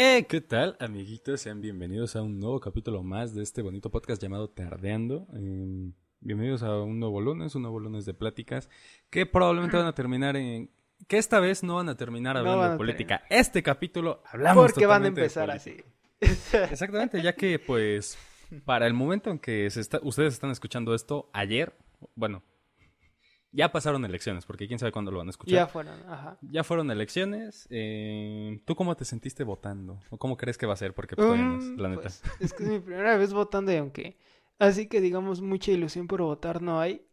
Eh, ¿qué tal, amiguitos? Sean bienvenidos a un nuevo capítulo más de este bonito podcast llamado Tardeando. Eh, bienvenidos a un nuevo lunes, un nuevo lunes de pláticas que probablemente van a terminar en... Que esta vez no van a terminar No hablando de política. Este capítulo hablamos Porque van a empezar así. Exactamente, ya que pues para el momento en que se está, ustedes están escuchando esto, ayer, bueno, ya pasaron elecciones, porque quién sabe cuándo lo van a escuchar. Ya fueron, ajá. Ya fueron elecciones. eh, ¿Tú cómo te sentiste votando? ¿O cómo crees que va a ser? Porque pues, no es, Mm, la neta. pues, es que es mi primera vez votando y aunque así que digamos mucha ilusión por votar no hay,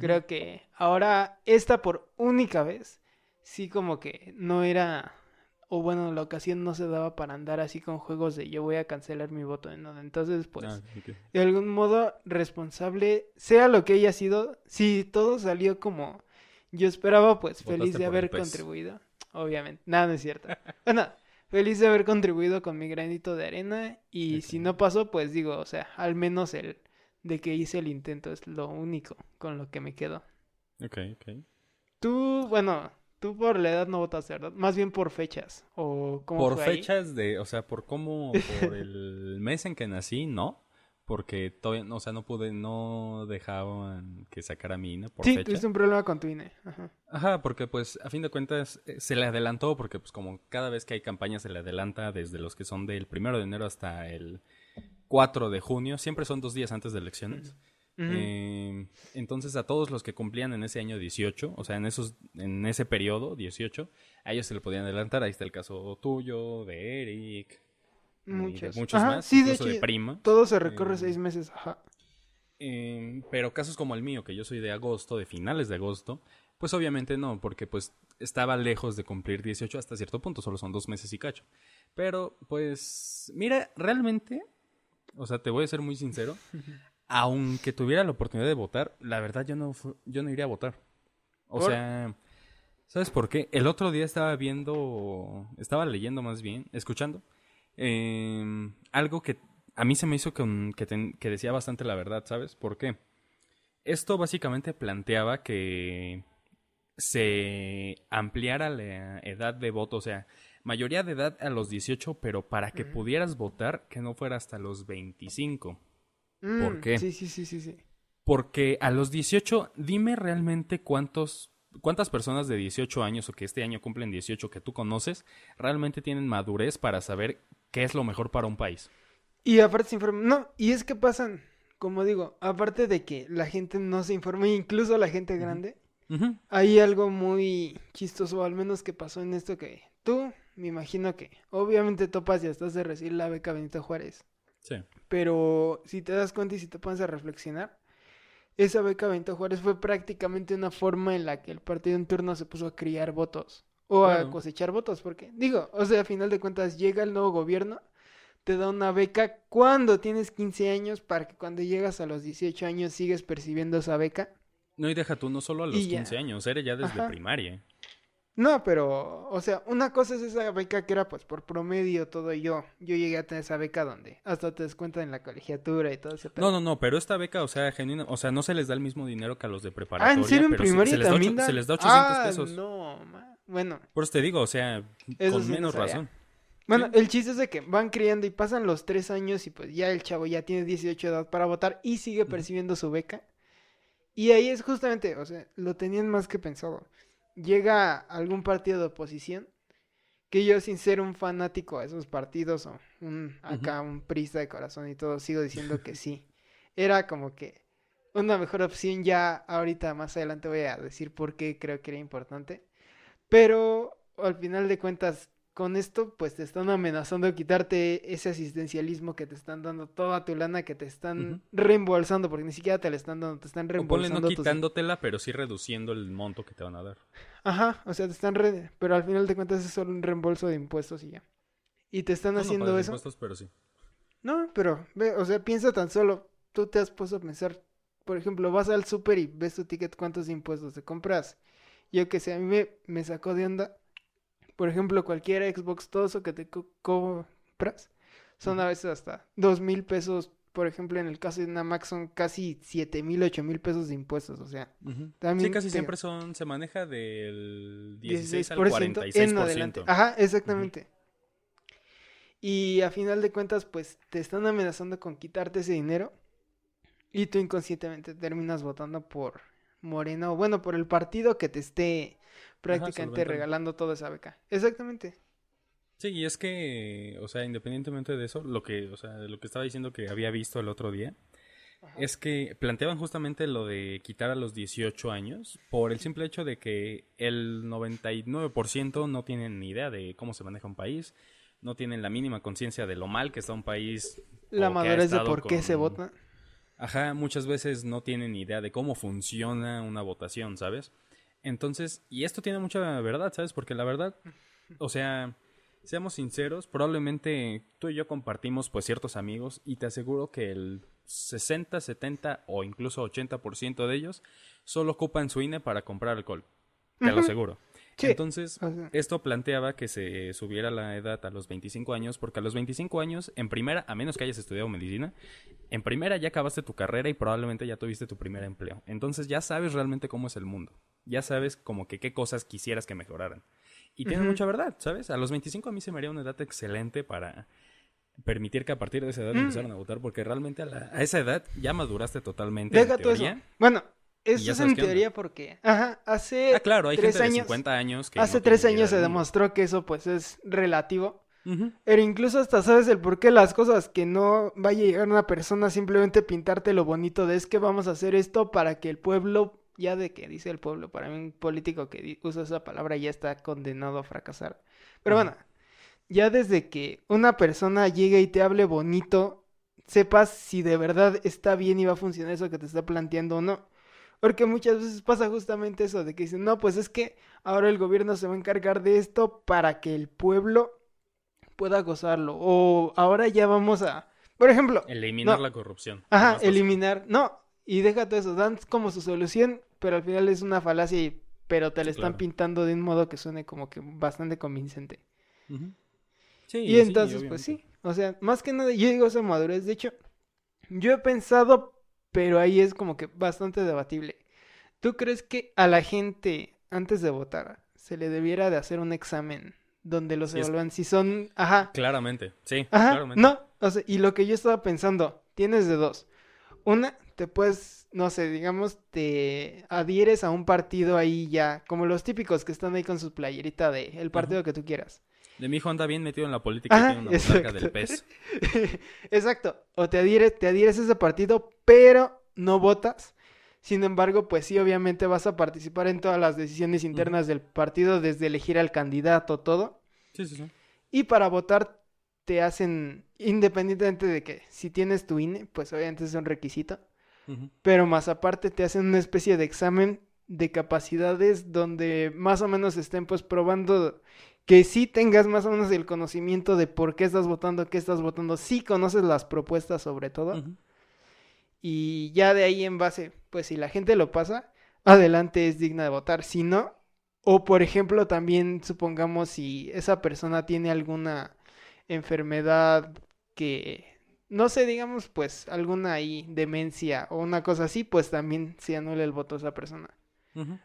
creo que ahora esta por única vez sí como que no era o bueno, la ocasión no se daba para andar así con juegos de yo voy a cancelar mi voto, ¿no? Entonces, pues Ah, de algún modo responsable, sea lo que haya sido, si todo salió como yo esperaba, pues Votaste feliz de haber contribuido. Obviamente, nada, no es cierto. Bueno, feliz de haber contribuido con mi granito de arena y si no pasó, pues digo, o sea, al menos el de que hice el intento es lo único con lo que me quedo. Ok, ok. Tú, bueno, tú por la edad no votaste, ¿verdad? Más bien por fechas o cómo Por fue ahí? fechas de, o sea, por cómo, por el mes en que nací, no. Porque todavía, o sea, no pude, no dejaban que sacara mi INE por Sí, fecha. tuviste un problema con tu INE. Ajá. Ajá, porque pues a fin de cuentas eh, se le adelantó porque pues como cada vez que hay campaña se le adelanta desde los que son del primero de enero hasta el 4 de junio, siempre son dos días antes de elecciones. Eh, entonces a todos los que cumplían en ese año 18, o sea, en esos en ese periodo 18, a ellos se le podían adelantar. Ahí está el caso tuyo, de Eric, de Muchos. muchos Ajá, más, sí, de incluso de hecho, Prima. Todo se recorre Eh, seis meses, ajá. Eh, pero casos como el mío, que yo soy de agosto, de finales de agosto, pues obviamente no, porque pues estaba lejos de cumplir 18 hasta cierto punto, solo son dos meses y cacho. Pero pues, mira, realmente, o sea, te voy a ser muy sincero, aunque tuviera la oportunidad de votar, la verdad yo no, yo no iría a votar. O ¿Por? sea, ¿sabes por qué? El otro día estaba viendo, estaba leyendo más bien, escuchando, eh, algo que a mí se me hizo que, ten- que decía bastante la verdad, ¿sabes? ¿Por qué? Esto básicamente planteaba que se ampliara la edad de voto, o sea, mayoría de edad a los 18, pero para que pudieras votar, que no fuera hasta los 25. Mm, qué? Sí, sí, sí, sí, sí. Porque a los 18, dime realmente cuántos, cuántas personas de 18 años o que este año cumplen 18 que tú conoces realmente tienen madurez para saber qué es lo mejor para un país. Y aparte se informa. No, y es que pasan, como digo, aparte de que la gente no se informa, incluso la gente grande, hay algo muy chistoso, al menos que pasó en esto que tú, me imagino que, obviamente topas y estás de recibir la beca Benito Juárez. Sí. Pero si te das cuenta y si te pones a reflexionar, esa beca Benito Juárez fue prácticamente una forma en la que el partido en turno se puso a criar votos o a cosechar votos, porque digo, o sea, a final de cuentas llega el nuevo gobierno, te da una beca cuando tienes 15 años para que cuando llegas a los 18 años sigues percibiendo esa beca. No, y deja tú no solo a los Y ya. 15 años, eres ya desde Ajá. primaria. No, pero, o sea, una cosa es esa beca que era pues por promedio todo y yo. Yo llegué a tener esa beca donde hasta te descuentan en la colegiatura y todo ese pedo. No, no, no, pero esta beca, o sea, genuina, o sea, no se les da el mismo dinero que a los de preparatoria. Ah, ¿en serio en pero primaria se, les da ocho- da? se les da 800 ah, pesos. no, ma- bueno. Por eso te digo, o sea, Eso con sí menos razón. Bueno, el chiste es de que van criando y pasan los tres años y pues ya el chavo ya tiene 18 de edad para votar y sigue percibiendo su beca. Y ahí es justamente, o sea, lo tenían más que pensado. Llega algún partido de oposición que yo sin ser un fanático de esos partidos o un acá un prista de corazón y todo, sigo diciendo que sí. Era como que una mejor opción ya ahorita más adelante voy a decir por qué creo que era importante. Pero al final de cuentas, con esto, pues te están amenazando de quitarte ese asistencialismo que te están dando toda tu lana, que te están reembolsando, porque ni siquiera te la están dando, te están O ponle reembolsando. no tus- quitándotela, pero sí reduciendo el monto que te van a dar. Ajá, o sea, te están re... Pero al final de cuentas es solo un reembolso de impuestos y ya. Y te están No, haciendo eso. impuestos, pero sí. No, pero, ve, o sea, piensa tan solo. Tú te has puesto a pensar, por ejemplo, vas al súper y ves tu ticket, ¿cuántos impuestos te compras? Yo que sé, a mí me, me sacó de onda. Por ejemplo, cualquier Xbox, todo eso que te co- compras, son a veces hasta dos mil pesos. Por ejemplo, en el caso de una Mac son casi siete mil, ocho mil pesos de impuestos. O sea. También sí, casi te- siempre son, se maneja del 16 al 16% 46%. en adelante. Ajá, exactamente. Y a final de cuentas, pues te están amenazando con quitarte ese dinero. Y tú inconscientemente terminas votando por Morena o bueno, por el partido que te esté prácticamente regalando toda esa beca. Exactamente. Sí, y es que, o sea, independientemente de eso, lo que, o sea, lo que estaba diciendo que había visto el otro día, es que planteaban justamente lo de quitar a los 18 años por el simple hecho de que el 99% no tienen ni idea de cómo se maneja un país, no tienen la mínima conciencia de lo mal que está un país. La madurez de por qué se vota. Ajá, muchas veces no tienen ni idea de cómo funciona una votación, ¿sabes? Entonces, y esto tiene mucha verdad, ¿sabes? Porque la verdad, o sea, seamos sinceros, probablemente tú y yo compartimos pues ciertos amigos y te aseguro que el 60, 70 o incluso 80% de ellos solo ocupan su INE para comprar alcohol. Te lo aseguro. Sí. Entonces, O sea, esto planteaba que se subiera la edad a los 25 años, porque a los 25 años, en primera, a menos que hayas estudiado medicina, en primera ya acabaste tu carrera y probablemente ya tuviste tu primer empleo. Entonces ya sabes realmente cómo es el mundo. Ya sabes como que qué cosas quisieras que mejoraran. Y tiene mucha verdad, ¿sabes? A los 25 a mí se me haría una edad excelente para permitir que a partir de esa edad Mm. empezaran a votar, porque realmente a, la- a esa edad ya maduraste totalmente. Deja en eso. Bueno, ya esto es en onda. teoría porque, ajá, hace Ah, claro, hay tres gente de años, 50 años que... hace no tres años se demostró que eso pues es relativo. Pero incluso hasta sabes el por qué las cosas que no vaya a llegar una persona simplemente pintarte lo bonito de es que vamos a hacer esto para que el pueblo, ya de que dice el pueblo, para mí un político que usa esa palabra ya está condenado a fracasar. Pero bueno, ya desde que una persona llegue y te hable bonito, sepas si de verdad está bien y va a funcionar eso que te está planteando o no. Porque muchas veces pasa justamente eso de que dicen, no, pues es que ahora el gobierno se va a encargar de esto para que el pueblo pueda gozarlo. O ahora ya vamos a, por ejemplo, Eliminar No. la corrupción. ajá, eliminar, no, y déjate eso, dan como su solución, pero al final es una falacia y, pero te la están claro. pintando de un modo que suene como que bastante convincente. Sí, Y sí, entonces, pues sí, o sea, más que nada, yo digo esa madurez, de hecho, yo he pensado, pero ahí es como que bastante debatible. ¿Tú crees que a la gente, antes de votar, se le debiera de hacer un examen donde los Sí, es- evalúan si son, ajá, Claramente, sí, ajá, claramente. no, o sea, y lo que yo estaba pensando, tienes de dos. Una, te puedes, no sé, digamos, te adhieres a un partido ahí ya, como los típicos que están ahí con su playerita de el partido que tú quieras. De mi hijo anda bien metido en la política y tiene una exacto. del pez. Exacto. O te adhieres, te adhieres a ese partido, pero no votas. Sin embargo, pues sí, obviamente vas a participar en todas las decisiones internas del partido, desde elegir al candidato, todo. Sí, sí, sí. Y para votar te hacen, independientemente de que si tienes tu INE, pues obviamente es un requisito. Pero más aparte te hacen una especie de examen de capacidades donde más o menos estén pues probando que sí tengas más o menos el conocimiento de por qué estás votando, qué estás votando, sí conoces las propuestas sobre todo. Y ya de ahí en base, pues si la gente lo pasa, adelante es digna de votar, si no, o por ejemplo también supongamos si esa persona tiene alguna enfermedad que no sé, digamos, pues alguna ahí demencia o una cosa así, pues también se anula el voto a esa persona.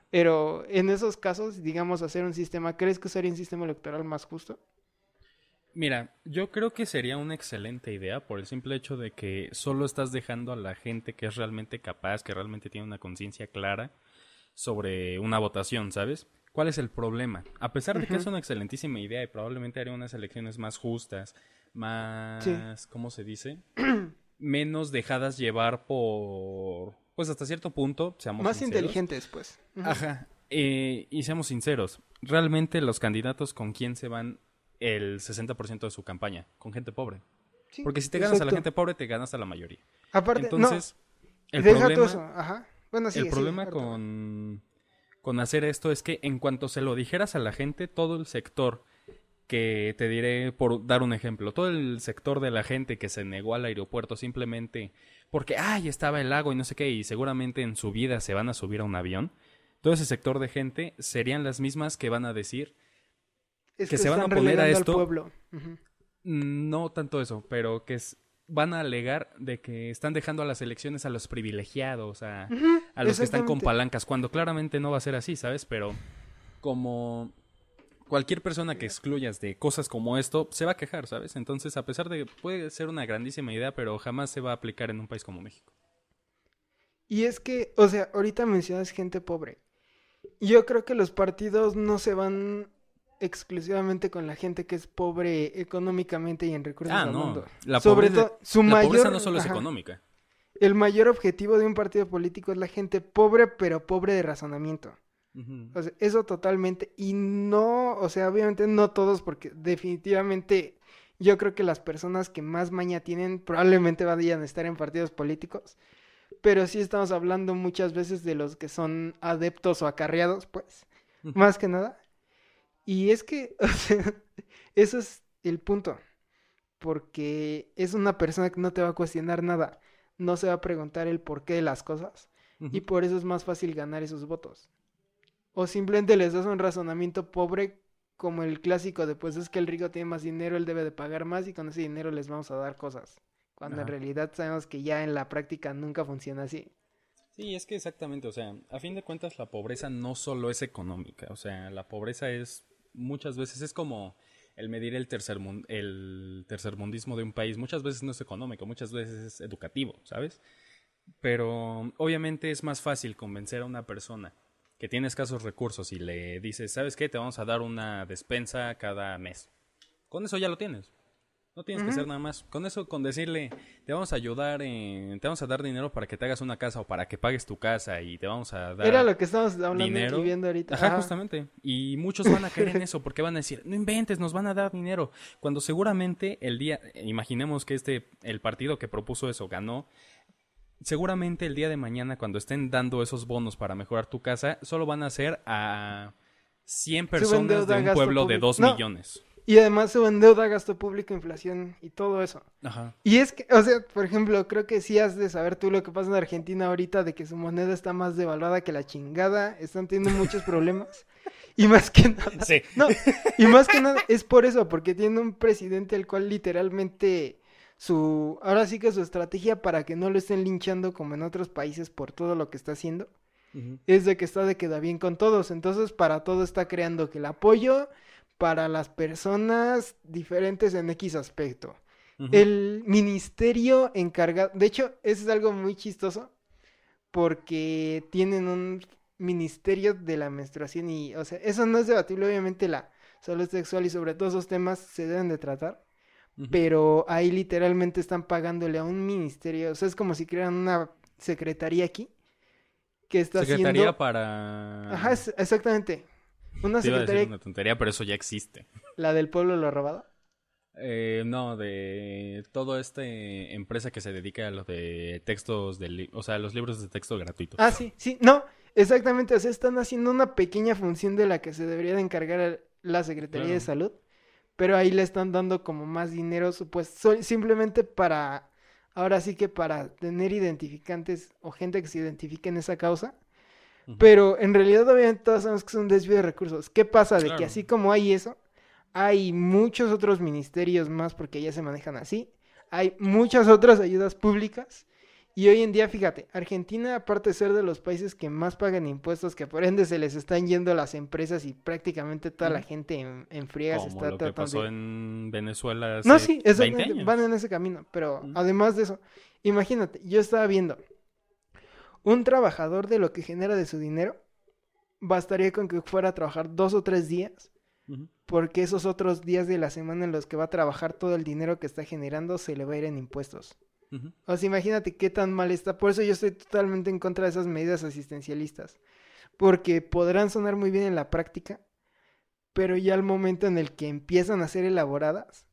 Pero en esos casos, digamos, hacer un sistema, ¿crees que sería un sistema electoral más justo? Mira, yo creo que sería una excelente idea por el simple hecho de que solo estás dejando a la gente que es realmente capaz, que realmente tiene una conciencia clara sobre una votación, ¿sabes? ¿Cuál es el problema? A pesar de que es una excelentísima idea y probablemente haría unas elecciones más justas, más, ¿cómo se dice? Menos dejadas llevar por, pues hasta cierto punto, seamos más sinceros. inteligentes, pues. Ajá. Eh, y seamos sinceros, realmente los candidatos con quién se van el 60% de su campaña, con gente pobre. Sí, Porque si te ganas a la gente pobre, te ganas a la mayoría. Aparte, Entonces, no, el problema, tú eso, ajá. Bueno, sí, el problema con, con hacer esto es que en cuanto se lo dijeras a la gente, todo el sector que te diré, por dar un ejemplo, todo el sector de la gente que se negó al aeropuerto simplemente porque, ay, estaba el lago y no sé qué, y seguramente en su vida se van a subir a un avión, todo ese sector de gente serían las mismas que van a decir, Es que se van a poner a esto. pueblo. No tanto eso, pero que es- van a alegar de que están dejando a las elecciones a los privilegiados, a, a los que están con palancas, cuando claramente no va a ser así, ¿sabes? Pero como, cualquier persona que excluyas de cosas como esto se va a quejar, ¿sabes? Entonces, a pesar de que puede ser una grandísima idea, pero jamás se va a aplicar en un país como México. Y es que, o sea, ahorita mencionas gente pobre. Yo creo que los partidos no se van exclusivamente con la gente que es pobre económicamente y en recursos Ah, al no. mundo. La Sobre pobreza, todo, su la mayor pobreza no solo es ajá. económica. El mayor objetivo de un partido político es la gente pobre, pero pobre de razonamiento. Ujú. O sea, eso totalmente. Y no, o sea, obviamente no todos, porque definitivamente yo creo que las personas que más maña tienen probablemente vayan a estar en partidos políticos. Pero sí estamos hablando muchas veces de los que son adeptos o acarreados, pues, más que nada. Y es que, o sea, eso es el punto. Porque es una persona que no te va a cuestionar nada. No se va a preguntar el porqué de las cosas. Y por eso es más fácil ganar esos votos. O simplemente les das un razonamiento pobre como el clásico de pues es que el rico tiene más dinero, él debe de pagar más y con ese dinero les vamos a dar cosas. Cuando en realidad sabemos que ya en la práctica nunca funciona así. Sí, es que exactamente, o sea, a fin de cuentas la pobreza no solo es económica, o sea, la pobreza es muchas veces es como el medir el tercer el tercermundismo de un país, muchas veces no es económico, muchas veces es educativo, ¿sabes? Pero obviamente es más fácil convencer a una persona que tiene escasos recursos y le dices, ¿sabes qué? Te vamos a dar una despensa cada mes. Con eso ya lo tienes. No tienes que hacer nada más. Con eso, con decirle, te vamos a ayudar, en- te vamos a dar dinero para que te hagas una casa o para que pagues tu casa y te vamos a dar Era lo que estamos hablando dinero. y viendo ahorita. Ajá, Ajá. justamente. Y muchos van a caer en eso porque van a decir, no inventes, nos van a dar dinero. Cuando seguramente el día, imaginemos que este, el partido que propuso eso ganó, seguramente el día de mañana cuando estén dando esos bonos para mejorar tu casa, solo van a ser a 100 personas deuda, de un pueblo de público. 2 No. millones. Y además suben deuda, gasto público, inflación y todo eso. Ajá. Y es que, o sea, por ejemplo, creo que sí has de saber tú lo que pasa en Argentina ahorita de que su moneda está más devaluada que la chingada, están teniendo muchos problemas. Y más que nada, Sí. no, y más que nada es por eso, porque tiene un presidente el cual literalmente su, ahora sí que su estrategia para que no lo estén linchando como en otros países por todo lo que está haciendo, es de que está de queda bien con todos. Entonces, para todo está creando que el apoyo para las personas diferentes en X aspecto. El ministerio encargado, de hecho, eso es algo muy chistoso porque tienen un ministerio de la menstruación y, o sea, eso no es debatible, obviamente la salud sexual y sobre todo esos temas se deben de tratar, Pero ahí literalmente están pagándole a un ministerio, o sea, es como si crearan una secretaría aquí que está Secretaría haciendo... para... Ajá, es- exactamente. Una Te iba a decir secretaría, una tontería, pero eso ya existe. la del pueblo lo robado. Eh, no, de toda esta empresa que se dedica a lo de textos, de li- o sea, los libros de texto gratuitos. Ah, sí, sí, no, exactamente, o sea, están haciendo una pequeña función de la que se debería de encargar la Secretaría de. Salud, pero ahí le están dando como más dinero, supuesto, simplemente para, ahora sí que para tener identificantes o gente que se identifique en esa causa, pero en realidad obviamente todos sabemos que es un desvío de recursos. ¿Qué pasa? De que así como hay eso, hay muchos otros ministerios más porque ya se manejan así, hay muchas otras ayudas públicas. Y hoy en día, fíjate, Argentina, aparte de ser de los países que más pagan impuestos, que por ende se les están yendo las empresas y prácticamente toda la gente en, en friegas Como está lo que tratando pasó de... en Venezuela hace No, sí, 20 exactamente, años. van en ese camino. Pero además de eso, imagínate, yo estaba viendo, un trabajador de lo que genera de su dinero, bastaría con que fuera a trabajar dos o tres días, porque esos otros días de la semana en los que va a trabajar todo el dinero que está generando se le va a ir en impuestos. O sea, imagínate qué tan mal está. Por eso yo estoy totalmente en contra de esas medidas asistencialistas. Porque podrán sonar muy bien en la práctica, pero ya al momento en el que empiezan a ser elaboradas,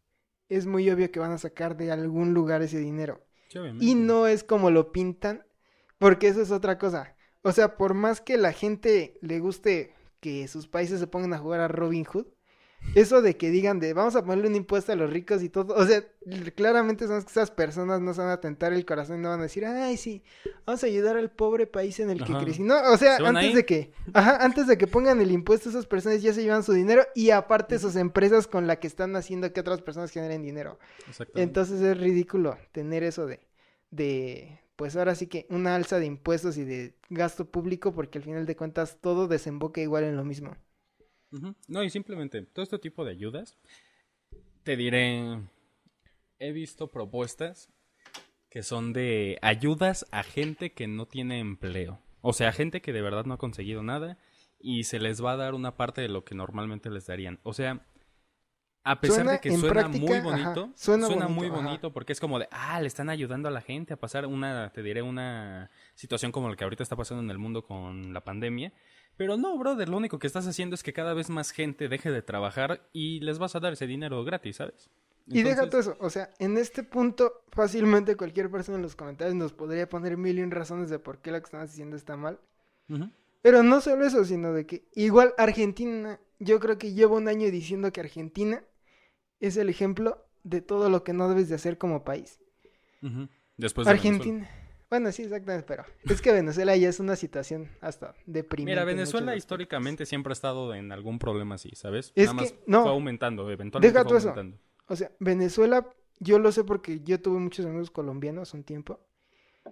es muy obvio que van a sacar de algún lugar ese dinero. Sí. Y no es como lo pintan, porque eso es otra cosa. O sea, por más que la gente le guste que sus países se pongan a jugar a Robin Hood, eso de que digan de vamos a ponerle un impuesto a los ricos y todo, o sea, claramente son que esas personas no se van a tentar el corazón y no van a decir, ay, sí, vamos a ayudar al pobre país en el que Ajá. crecí. No, o sea, antes ahí. de que, ajá, antes de que pongan el impuesto, esas personas ya se llevan su dinero y aparte sus empresas con la que están haciendo que otras personas generen dinero. Exactamente. Entonces es ridículo tener eso de, de, pues ahora sí que una alza de impuestos y de gasto público porque al final de cuentas todo desemboca igual en lo mismo. No, y simplemente todo este tipo de ayudas, te diré, he visto propuestas que son de ayudas a gente que no tiene empleo. O sea, gente que de verdad no ha conseguido nada y se les va a dar una parte de lo que normalmente les darían. O sea, a pesar Suena de que en suena práctica, muy ajá, bonito, suena suena, bonito, muy ajá. bonito porque es como de, ah, le están ayudando a la gente a pasar una, te diré, una situación como la que ahorita está pasando en el mundo con la pandemia. Pero no, brother, lo único que estás haciendo es que cada vez más gente deje de trabajar y les vas a dar ese dinero gratis, ¿sabes? Y deja todo eso, o sea, en este punto fácilmente cualquier persona en los comentarios nos podría poner mil y un razones de por qué lo que estamos haciendo está mal. Pero no solo eso, sino de que igual Argentina, yo creo que llevo un año diciendo que Argentina es el ejemplo de todo lo que no debes de hacer como país. Después de Venezuela. Bueno, sí, exactamente, pero es que Venezuela ya es una situación hasta deprimente. Mira, Venezuela históricamente siempre ha estado en algún problema así, ¿sabes? Es Nada más que, no. fue aumentando, eventualmente Deja fue tú eso. aumentando. O sea, Venezuela, yo lo sé porque yo tuve muchos amigos colombianos un tiempo.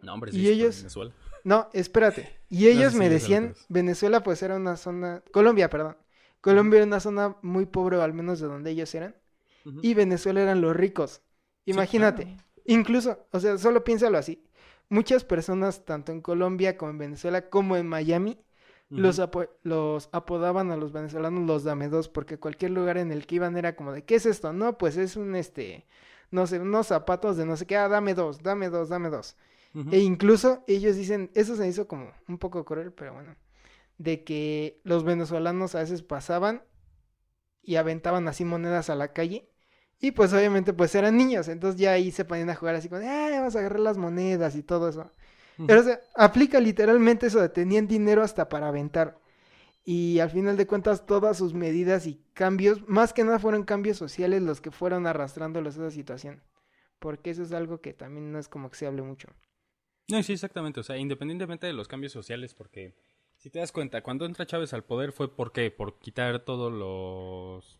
No, hombre, Y sí, sí, ellos- Venezuela. No, espérate. Y ellos sí, me decían. Venezuela pues era una zona, Colombia, perdón. Colombia era una zona muy pobre, al menos de donde ellos eran. Y Venezuela eran los ricos. Sí, Imagínate. claro. Incluso, o sea, solo piénsalo así. Muchas personas, tanto en Colombia como en Venezuela, como en Miami, los, apo- los apodaban a los venezolanos los dame dos, porque cualquier lugar en el que iban era como de, ¿qué es esto? No, pues es un, este, no sé, unos zapatos de no sé qué, ah, dame dos, dame dos, dame dos. E incluso ellos dicen, eso se hizo como un poco cruel, pero bueno, de que los venezolanos a veces pasaban y aventaban así monedas a la calle. Y pues obviamente pues eran niños, entonces ya ahí se ponían a jugar así de, ah, vamos a agarrar las monedas y todo eso. Pero o sea, aplica literalmente eso de tenían dinero hasta para aventar. Y al final de cuentas todas sus medidas y cambios, más que nada fueron cambios sociales los que fueron arrastrándolos a esa situación. Porque eso es algo que también no es como que se hable mucho. No, sí, exactamente. O sea, independientemente de los cambios sociales, porque si te das cuenta, cuando entra Chávez al poder fue por qué? Por quitar todos los...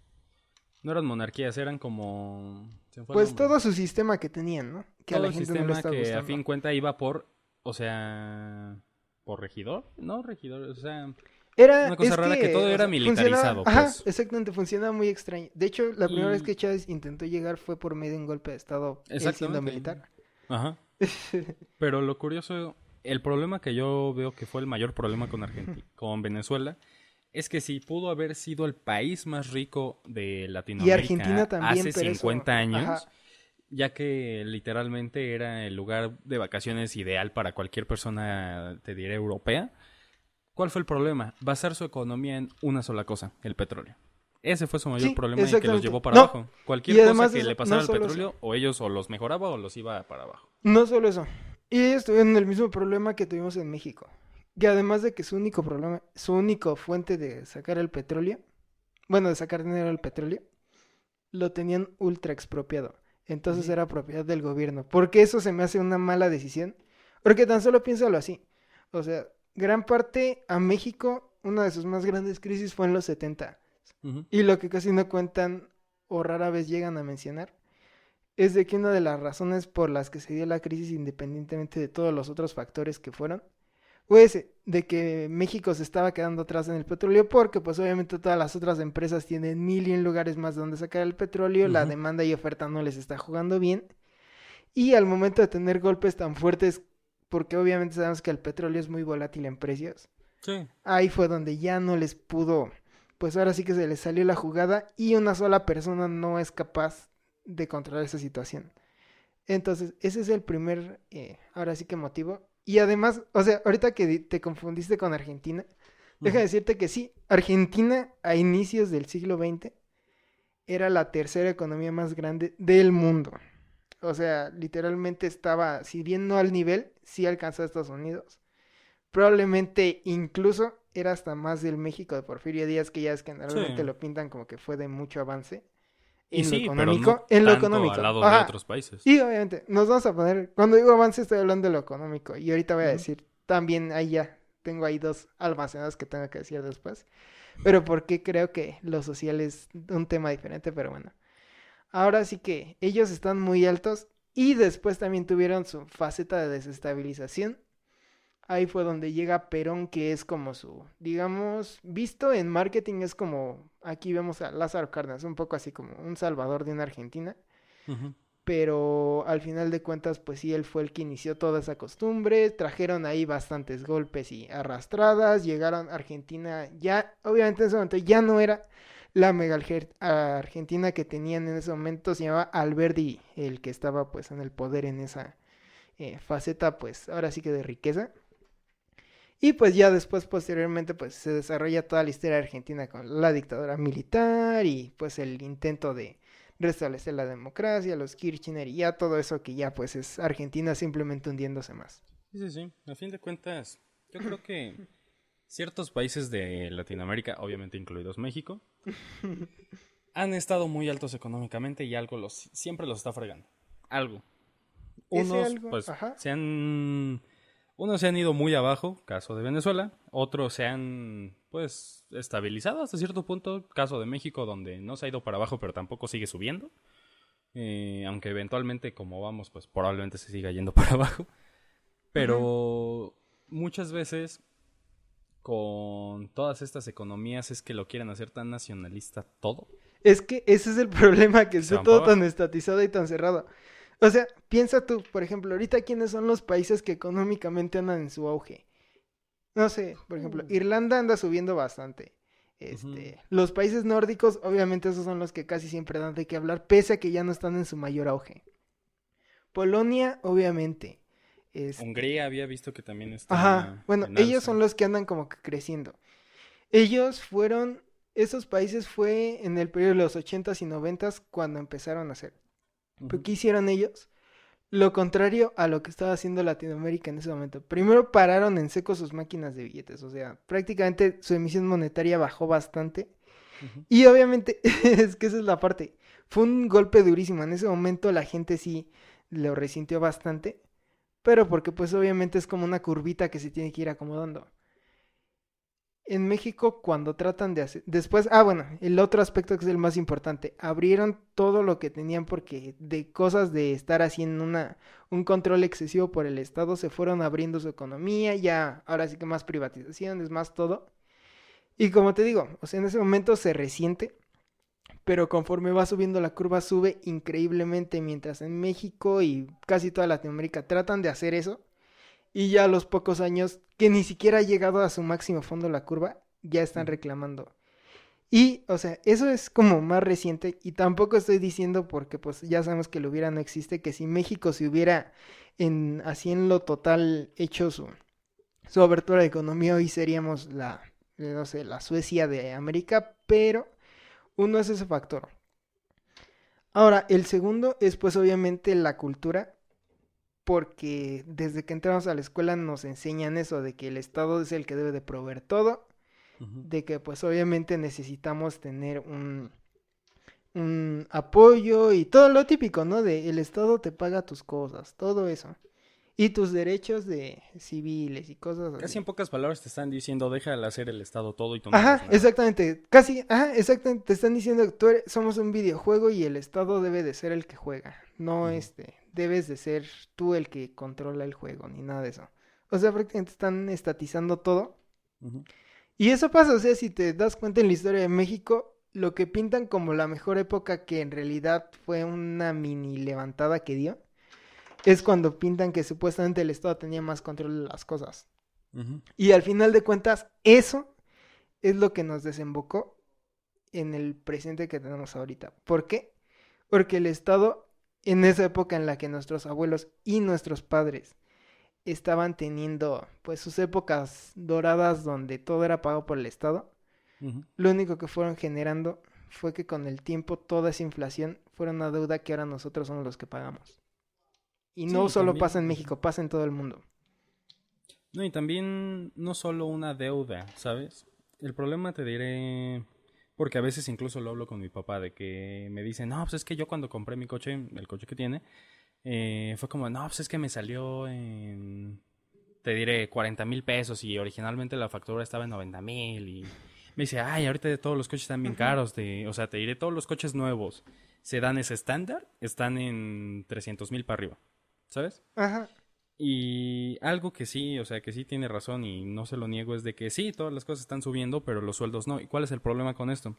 No eran monarquías, eran como... Pues todo su sistema que tenían, ¿no? Que Todo a la el gente no le sistema que a fin cuenta iba por... O sea... ¿Por regidor? No, regidor, o sea... Era, Una cosa es rara que todo era militarizado, funcionaba- Ajá, pues. exactamente, funcionaba muy extraño. De hecho, la primera vez Y- que Chávez intentó llegar fue por medio de un golpe de estado, siendo militar. Ajá. Pero lo curioso, el problema que yo veo que fue el mayor problema con Argentina, con Venezuela, es que si pudo haber sido el país más rico de Latinoamérica Argentina también, hace pero eso- 50 años, ajá. ya que literalmente era el lugar de vacaciones ideal para cualquier persona, te diré, europea, ¿cuál fue el problema? Basar su economía en una sola cosa, el petróleo. Ese fue su mayor Sí, problema y que los llevó para No, abajo. Cualquier cosa que eso- le pasara no al petróleo, o ellos o los mejoraba o los iba para abajo. No solo eso. Y ellos tuvieron el mismo problema que tuvimos en México. Que además de que su único problema, su único fuente de sacar el petróleo, bueno, de sacar dinero del petróleo, lo tenían ultra expropiado. Entonces era propiedad del gobierno. Porque eso se me hace una mala decisión. Porque tan solo piénsalo así. O sea, gran parte a México, una de sus más grandes crisis fue en los 70. Ujú. Y lo que casi no cuentan o rara vez llegan a mencionar es de que una de las razones por las que se dio la crisis, independientemente de todos los otros factores que fueron, fue ese, de que México se estaba quedando atrás en el petróleo porque pues obviamente todas las otras empresas tienen mil y un lugares más de donde sacar el petróleo, la demanda y oferta no les está jugando bien y al momento de tener golpes tan fuertes, porque obviamente sabemos que el petróleo es muy volátil en precios, Sí. ahí fue donde ya no les pudo, pues ahora sí que se les salió la jugada y una sola persona no es capaz de controlar esa situación. Entonces, ese es el primer, eh, ahora sí que motivo. Y además, o sea, ahorita que te confundiste con Argentina, deja de decirte que sí, Argentina a inicios del siglo XX era la tercera economía más grande del mundo. O sea, literalmente estaba, si bien no al nivel, sí alcanzó a Estados Unidos. Probablemente incluso era hasta más del México de Porfirio Díaz, que ya es que generalmente Sí. lo pintan como que fue de mucho avance. Y En sí, lo pero económico, no en lo tanto económico. al lado Ajá. de otros países. Y obviamente, nos vamos a poner, cuando digo avance estoy hablando de lo económico. Y ahorita voy a decir, también ahí ya, tengo ahí dos almacenados que tengo que decir después. Pero porque creo que lo social es un tema diferente, pero bueno. Ahora sí que ellos están muy altos y después también tuvieron su faceta de desestabilización ahí fue donde llega Perón, que es como su, digamos, visto en marketing es como, aquí vemos a Lázaro Cárdenas, un poco así como un salvador de una Argentina, pero al final de cuentas, pues sí, él fue el que inició toda esa costumbre, trajeron ahí bastantes golpes y arrastradas, llegaron a Argentina, ya, obviamente en ese momento ya no era la mega Argentina que tenían en ese momento, se llamaba Alberdi, el que estaba pues en el poder en esa eh, faceta, pues ahora sí que de riqueza. Y pues ya después, posteriormente, pues se desarrolla toda la historia de Argentina con la dictadura militar y pues el intento de restablecer la democracia, los Kirchner y ya todo eso que ya pues es Argentina simplemente hundiéndose más. Sí, sí, sí. A fin de cuentas, yo creo que ciertos países de Latinoamérica, obviamente incluidos México, han estado muy altos económicamente y algo los siempre los está fregando. Algo. Unos pues se han unos se han ido muy abajo, caso de Venezuela, otros se han pues estabilizado hasta cierto punto, caso de México donde no se ha ido para abajo pero tampoco sigue subiendo, eh, aunque eventualmente como vamos pues probablemente se siga yendo para abajo, pero muchas veces con todas estas economías es que lo quieren hacer tan nacionalista todo. Es que ese es el problema, que está todo tan estatizado y tan cerrado. O sea, piensa tú, por ejemplo, ahorita quiénes son los países que económicamente andan en su auge. No sé, por ejemplo, mm. Irlanda anda subiendo bastante. Este, Los países nórdicos, obviamente, esos son los que casi siempre dan de qué hablar, pese a que ya no están en su mayor auge. Polonia, obviamente. Este Hungría había visto que también está. Ajá, bueno, ellos son los que andan como que creciendo. Ellos fueron, esos países fue en el periodo de los 80s y 90s cuando empezaron a hacer ¿Qué hicieron ellos? Lo contrario a lo que estaba haciendo Latinoamérica en ese momento. Primero pararon en seco sus máquinas de billetes, o sea, prácticamente su emisión monetaria bajó bastante. Y obviamente, es que esa es la parte. Fue un golpe durísimo. En ese momento la gente sí lo resintió bastante. Pero porque pues obviamente es como una curvita que se tiene que ir acomodando en México cuando tratan de hacer... Después, ah, bueno, el otro aspecto que es el más importante, abrieron todo lo que tenían porque de cosas de estar haciendo una, un control excesivo por el Estado, se fueron abriendo su economía, ya ahora sí que más privatizaciones, más todo. Y como te digo, o sea, en ese momento se resiente, pero conforme va subiendo la curva sube increíblemente, mientras en México y casi toda Latinoamérica tratan de hacer eso y ya a los pocos años, que ni siquiera ha llegado a su máximo fondo la curva, ya están reclamando. Y, o sea, eso es como más reciente y tampoco estoy diciendo porque pues ya sabemos que lo hubiera no existe, que si México se hubiera en, así en lo total hecho su, su abertura de economía, hoy seríamos la, no sé, la Suecia de América, pero uno es ese factor. Ahora, el segundo es pues obviamente la cultura porque desde que entramos a la escuela nos enseñan eso, de que el Estado es el que debe de proveer todo, de que pues obviamente necesitamos tener un, un apoyo y todo lo típico, ¿no? De el Estado te paga tus cosas, todo eso. Y tus derechos de civiles y cosas así. Casi en pocas palabras te están diciendo, deja de hacer el Estado todo y tú no Ajá, exactamente. Casi, ajá, exactamente. Te están diciendo, tú somos un videojuego y el Estado debe de ser el que juega. No este, debes de ser tú el que controla el juego, ni nada de eso. O sea, prácticamente están estatizando todo. Y eso pasa, o sea, si te das cuenta en la historia de México, lo que pintan como la mejor época que en realidad fue una mini levantada que dio, es cuando pintan que supuestamente el Estado tenía más control de las cosas. Y al final de cuentas, eso es lo que nos desembocó en el presente que tenemos ahorita. ¿Por qué? Porque el Estado en esa época en la que nuestros abuelos y nuestros padres estaban teniendo pues sus épocas doradas donde todo era pagado por el Estado, lo único que fueron generando fue que con el tiempo toda esa inflación fuera una deuda que ahora nosotros somos los que pagamos. Y no solo pasa en México, pasa en todo el mundo. No, y también no solo una deuda, ¿sabes? El problema te diré porque a veces incluso lo hablo con mi papá de que me dice, no, pues es que yo cuando compré mi coche, el coche que tiene, eh, fue como, no, pues es que me salió en, te diré, 40 mil pesos y originalmente la factura estaba en 90 mil y me dice, ay, ahorita todos los coches están bien caros, de, o sea, te diré, todos los coches nuevos se dan ese estándar, están en 300 mil para arriba, ¿sabes? Ajá. Y algo que sí, o sea, que sí tiene razón y no se lo niego es de que sí, todas las cosas están subiendo, pero los sueldos no. ¿Y cuál es el problema con esto?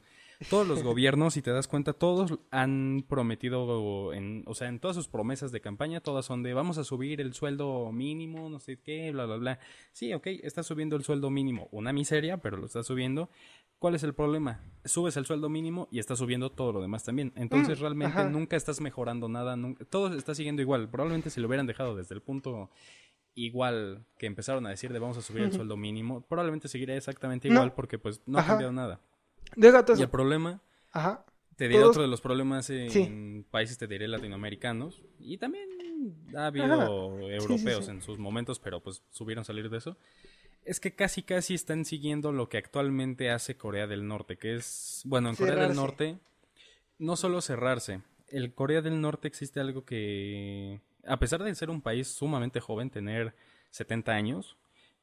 Todos los gobiernos, si te das cuenta, todos han prometido, en, o sea, en todas sus promesas de campaña, todas son de vamos a subir el sueldo mínimo, no sé qué, bla, bla, bla. Sí, ok, está subiendo el sueldo mínimo, una miseria, pero lo está subiendo. ¿Cuál es el problema? Subes el sueldo mínimo y está subiendo todo lo demás también. Entonces Mm, realmente ajá. nunca estás mejorando nada, nunca- todo está siguiendo igual. Probablemente si lo hubieran dejado desde el punto igual que empezaron a decir de vamos a subir el sueldo mínimo, probablemente seguiría exactamente No. igual porque pues no ha cambiado nada. Y el problema, Ajá. te diré Todos- otro de los problemas en Sí. países, te diré latinoamericanos, y también ha habido Ajá. europeos sí. en sus momentos, pero pues subieron salir de eso. Es que casi casi están siguiendo lo que actualmente hace Corea del Norte, que es, bueno, en Corea del. Norte, no solo cerrarse, el Corea del Norte existe algo que, a pesar de ser un país sumamente joven, tener 70 años,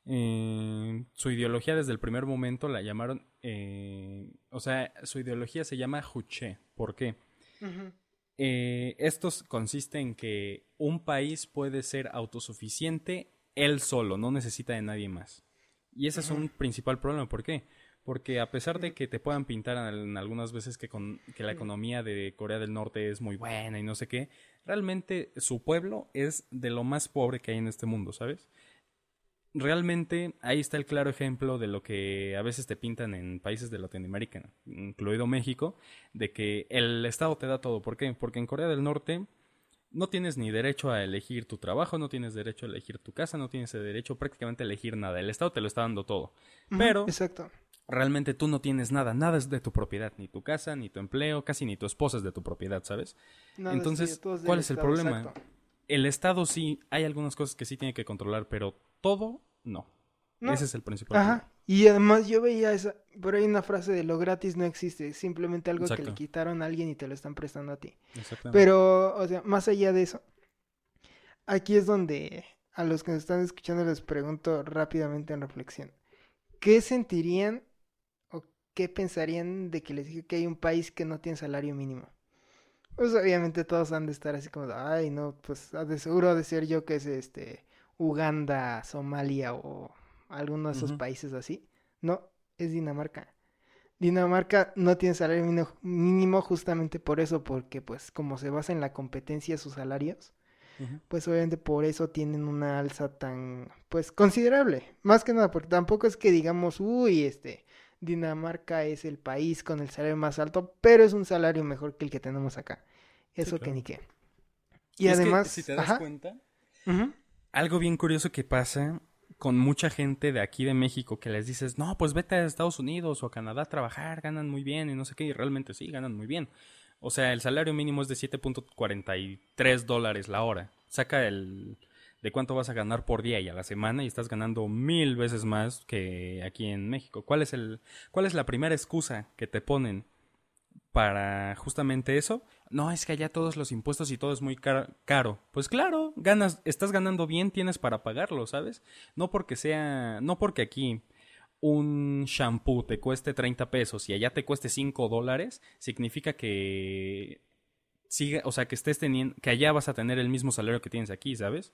eh, su ideología desde el primer momento la llamaron, eh, o sea, su ideología se llama Juche. ¿Por qué? Ujú. Eh, esto consiste en que un país puede ser autosuficiente él solo, no necesita de nadie más. Y ese es un principal problema. ¿Por qué? Porque a pesar de que te puedan pintar en algunas veces que, con, que la economía de Corea del Norte es muy buena y no sé qué, realmente su pueblo es de lo más pobre que hay en este mundo, ¿sabes? Realmente ahí está el claro ejemplo de lo que a veces te pintan en países de Latinoamérica, incluido México, de que el Estado te da todo. ¿Por qué? Porque en Corea del Norte no tienes ni derecho a elegir tu trabajo, no tienes derecho a elegir tu casa, no tienes derecho prácticamente a elegir nada. El Estado te lo está dando todo. Pero Exacto. realmente tú no tienes nada, nada es de tu propiedad, ni tu casa, ni tu empleo, casi ni tu esposa es de tu propiedad, ¿sabes? Nada, Entonces, ¿cuál es el Estado, problema? exacto. El Estado sí, hay algunas cosas que sí tiene que controlar, pero todo no. No. Ese es el principal problema. Y además yo veía esa, por ahí una frase de lo gratis no existe, es simplemente algo que le quitaron a alguien y te lo están prestando a ti. Exactamente. Pero, o sea, más allá de eso, aquí es donde a los que nos están escuchando les pregunto rápidamente en reflexión. ¿Qué sentirían o qué pensarían de que les dije que hay un país que no tiene salario mínimo? Pues obviamente todos han de estar así como, de, ay, no, pues de seguro ha de ser yo que es este Uganda, Somalia o alguno de esos países así. No, es Dinamarca. Dinamarca no tiene salario mínimo, justamente por eso, porque pues como se basa en la competencia sus salarios, pues obviamente por eso tienen una alza tan pues considerable. Más que nada, porque tampoco es que digamos, uy, este, Dinamarca es el país con el salario más alto, pero es un salario mejor que el que tenemos acá. Eso que claro. ni qué. Y es que, además, si te das ajá, cuenta, algo bien curioso que pasa con mucha gente de aquí de México que les dices, no, pues vete a Estados Unidos o a Canadá a trabajar, ganan muy bien y no sé qué, y realmente sí, ganan muy bien. O sea, el salario mínimo es de 7.43 dólares la hora. Saca el de cuánto vas a ganar por día y a la semana y estás ganando mil veces más que aquí en México. ¿Cuál es el, cuál es la primera excusa que te ponen para justamente eso? No, es que allá todos los impuestos y todo es muy car- caro. Pues claro, ganas, estás ganando bien, tienes para pagarlo, ¿sabes? No porque sea, no porque aquí un shampoo te cueste 30 pesos y allá te cueste 5 dólares, significa que siga, o sea, que estés teniendo, que allá vas a tener el mismo salario que tienes aquí, ¿sabes?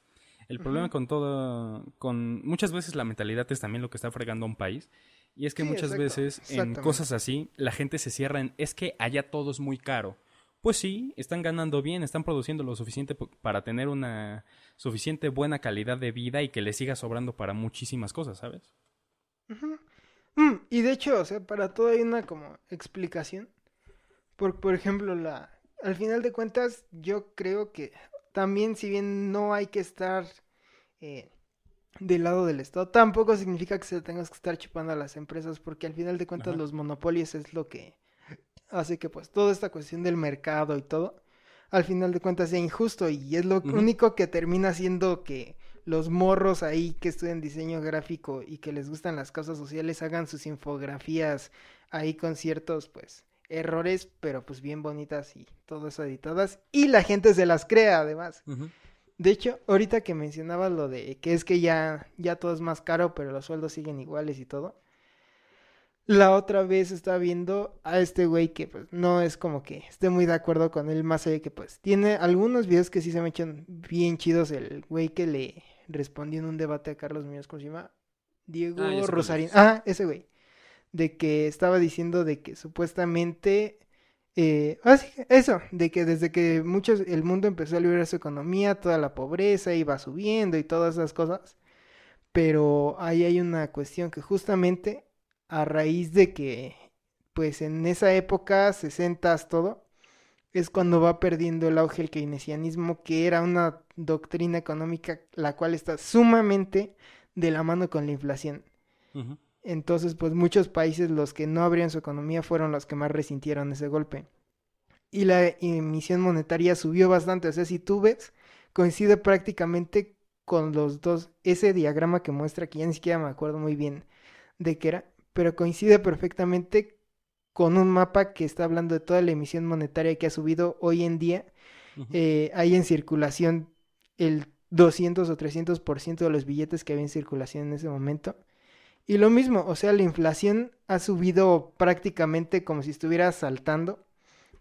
El problema con todo, con muchas veces la mentalidad es también lo que está fregando a un país. Y es que Sí, muchas exacto, veces en cosas así, la gente se cierra en, es que allá todo es muy caro. Pues sí, están ganando bien, están produciendo lo suficiente para tener una suficiente buena calidad de vida y que les siga sobrando para muchísimas cosas, ¿sabes? Mm, y de hecho, o sea, para todo hay una como explicación. Por, por ejemplo, la, al final de cuentas, yo creo que también, si bien no hay que estar eh, del lado del Estado, tampoco significa que se tengas que estar chupando a las empresas, porque al final de cuentas Ajá. los monopolios es lo que hace que pues toda esta cuestión del mercado y todo, al final de cuentas sea injusto y es lo único que termina siendo que los morros ahí que estudian diseño gráfico y que les gustan las causas sociales hagan sus infografías ahí con ciertos pues errores, pero pues bien bonitas y todo eso editadas y la gente se las crea además. De hecho, ahorita que mencionabas lo de que es que ya, ya todo es más caro, pero los sueldos siguen iguales y todo. La otra vez estaba viendo a este güey que pues no es como que esté muy de acuerdo con él, más allá de que pues tiene algunos videos que sí se me echan bien chidos, el güey que le, respondió en un debate a Carlos Muñoz, ¿cómo se llama? Diego Ah, Rosarín. Ah, ese güey. De que estaba diciendo de que supuestamente... eh, ah, sí, eso, de que desde que muchos, el mundo empezó a liberar su economía, toda la pobreza iba subiendo y todas esas cosas. Pero ahí hay una cuestión que justamente a raíz de que, pues en esa época, 60 todo, es cuando va perdiendo el auge el keynesianismo, que era una doctrina económica la cual está sumamente de la mano con la inflación. Entonces, pues muchos países los que no abrieron su economía fueron los que más resintieron ese golpe. Y la emisión monetaria subió bastante. O sea, si tú ves, coincide prácticamente con los dos. Ese diagrama que muestra, que ya ni siquiera me acuerdo muy bien de qué era, pero coincide perfectamente con un mapa que está hablando de toda la emisión monetaria que ha subido hoy en día. Eh, hay en circulación el 200 o 300% de los billetes que había en circulación en ese momento. Y lo mismo, o sea, la inflación ha subido prácticamente como si estuviera saltando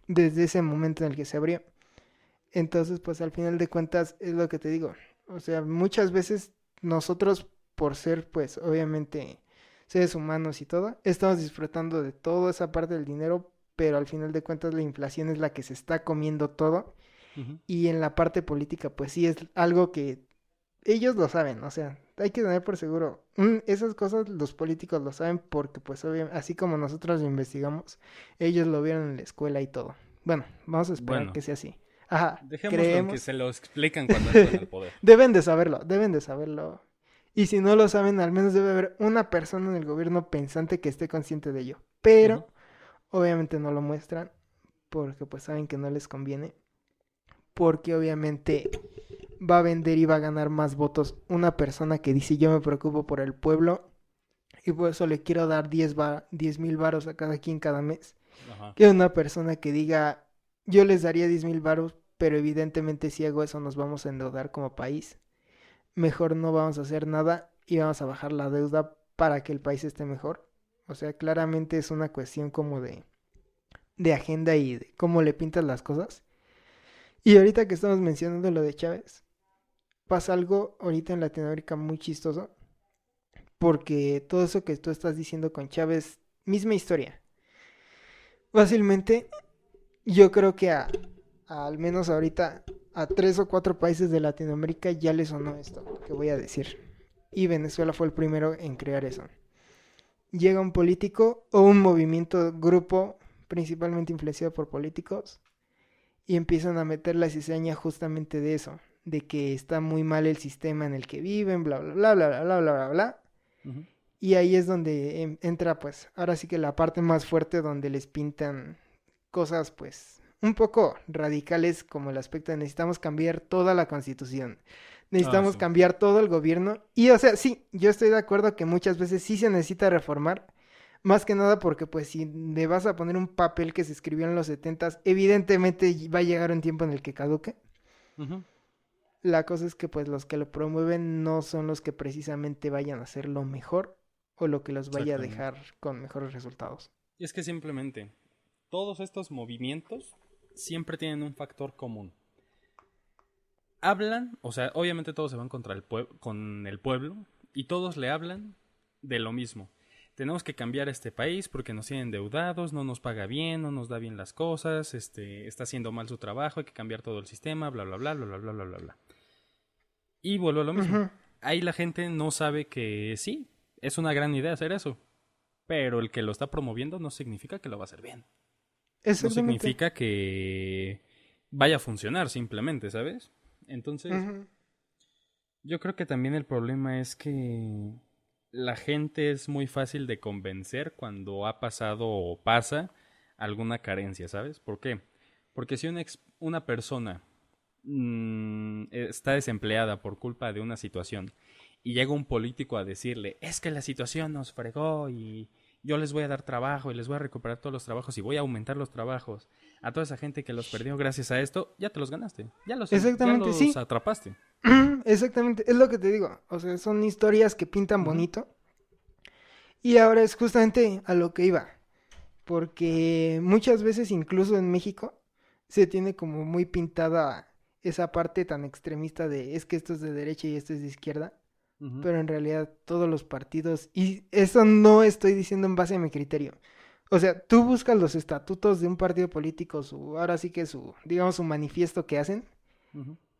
desde ese momento en el que se abrió. Entonces, pues al final de cuentas es lo que te digo. O sea, muchas veces nosotros, por ser, pues obviamente seres humanos y todo, estamos disfrutando de toda esa parte del dinero, pero al final de cuentas la inflación es la que se está comiendo todo. Y en la parte política, pues sí es algo que ellos lo saben, o sea, hay que tener por seguro. mm, esas cosas los políticos lo saben porque, pues, obvia- así como nosotros lo investigamos, ellos lo vieron en la escuela y todo. Bueno, vamos a esperar Bueno. que sea así. Ajá, creemos. que se lo explican cuando entran al poder. Deben de saberlo, deben de saberlo. Y si no lo saben, al menos debe haber una persona en el gobierno pensante que esté consciente de ello. Pero, obviamente no lo muestran porque pues saben que no les conviene. Porque obviamente va a vender y va a ganar más votos una persona que dice yo me preocupo por el pueblo y por eso le quiero dar 10 mil varos a cada quien cada mes. Ajá. Que una persona que diga yo les daría 10 mil varos, pero evidentemente si hago eso nos vamos a endeudar como país. Mejor no vamos a hacer nada y vamos a bajar la deuda para que el país esté mejor. O sea, claramente es una cuestión como de, de agenda y de cómo le pintas las cosas. Y ahorita que estamos mencionando lo de Chávez, pasa algo ahorita en Latinoamérica muy chistoso. Porque todo eso que tú estás diciendo con Chávez, misma historia. Fácilmente, yo creo que a, al menos ahorita a tres o cuatro países de Latinoamérica ya les sonó esto que voy a decir. Y Venezuela fue el primero en crear eso. Llega un político o un movimiento, grupo, principalmente influenciado por políticos, y empiezan a meter la cizaña justamente de eso, de que está muy mal el sistema en el que viven, bla, bla, bla, bla, bla, bla, bla, bla. Y ahí es donde entra, pues, ahora sí que la parte más fuerte donde les pintan cosas, pues, un poco radicales como el aspecto de necesitamos cambiar toda la constitución. Necesitamos sí. cambiar todo el gobierno. Y, o sea, sí, yo estoy de acuerdo que muchas veces sí se necesita reformar. Más que nada porque, pues, si le vas a poner un papel que se escribió en los setentas, evidentemente va a llegar un tiempo en el que caduque. Ujú. La cosa es que pues los que lo promueven no son los que precisamente vayan a hacer lo mejor o lo que los vaya a dejar con mejores resultados. Y es que simplemente todos estos movimientos siempre tienen un factor común. Hablan, o sea, obviamente todos se van contra el con el pueblo y todos le hablan de lo mismo. Tenemos que cambiar este país porque nos tienen endeudados, no nos paga bien, no nos da bien las cosas, este, está haciendo mal su trabajo, hay que cambiar todo el sistema, bla bla bla bla bla bla bla bla bla. Y vuelvo a lo mismo. Ahí la gente no sabe que sí, es una gran idea hacer eso. Pero el que lo está promoviendo no significa que lo va a hacer bien. No significa que vaya a funcionar simplemente, ¿sabes? Entonces, yo creo que también el problema es que la gente es muy fácil de convencer cuando ha pasado o pasa alguna carencia, ¿sabes? ¿Por qué? Porque si una, ex- una persona mm, está desempleada por culpa de una situación y llega un político a decirle, es que la situación nos fregó y yo les voy a dar trabajo y les voy a recuperar todos los trabajos y voy a aumentar los trabajos a toda esa gente que los perdió gracias a esto, ya te los ganaste, ya los, ya Exactamente, los sí. atrapaste. Exactamente, es lo que te digo. O sea, son historias que pintan bonito. Y ahora es justamente a lo que iba. Porque muchas veces, incluso en México, se tiene como muy pintada esa parte tan extremista de es que esto es de derecha y esto es de izquierda, pero en realidad todos los partidos, y eso no estoy diciendo en base a mi criterio. O sea, tú buscas los estatutos de un partido político, su, ahora sí que su, digamos, su manifiesto que hacen,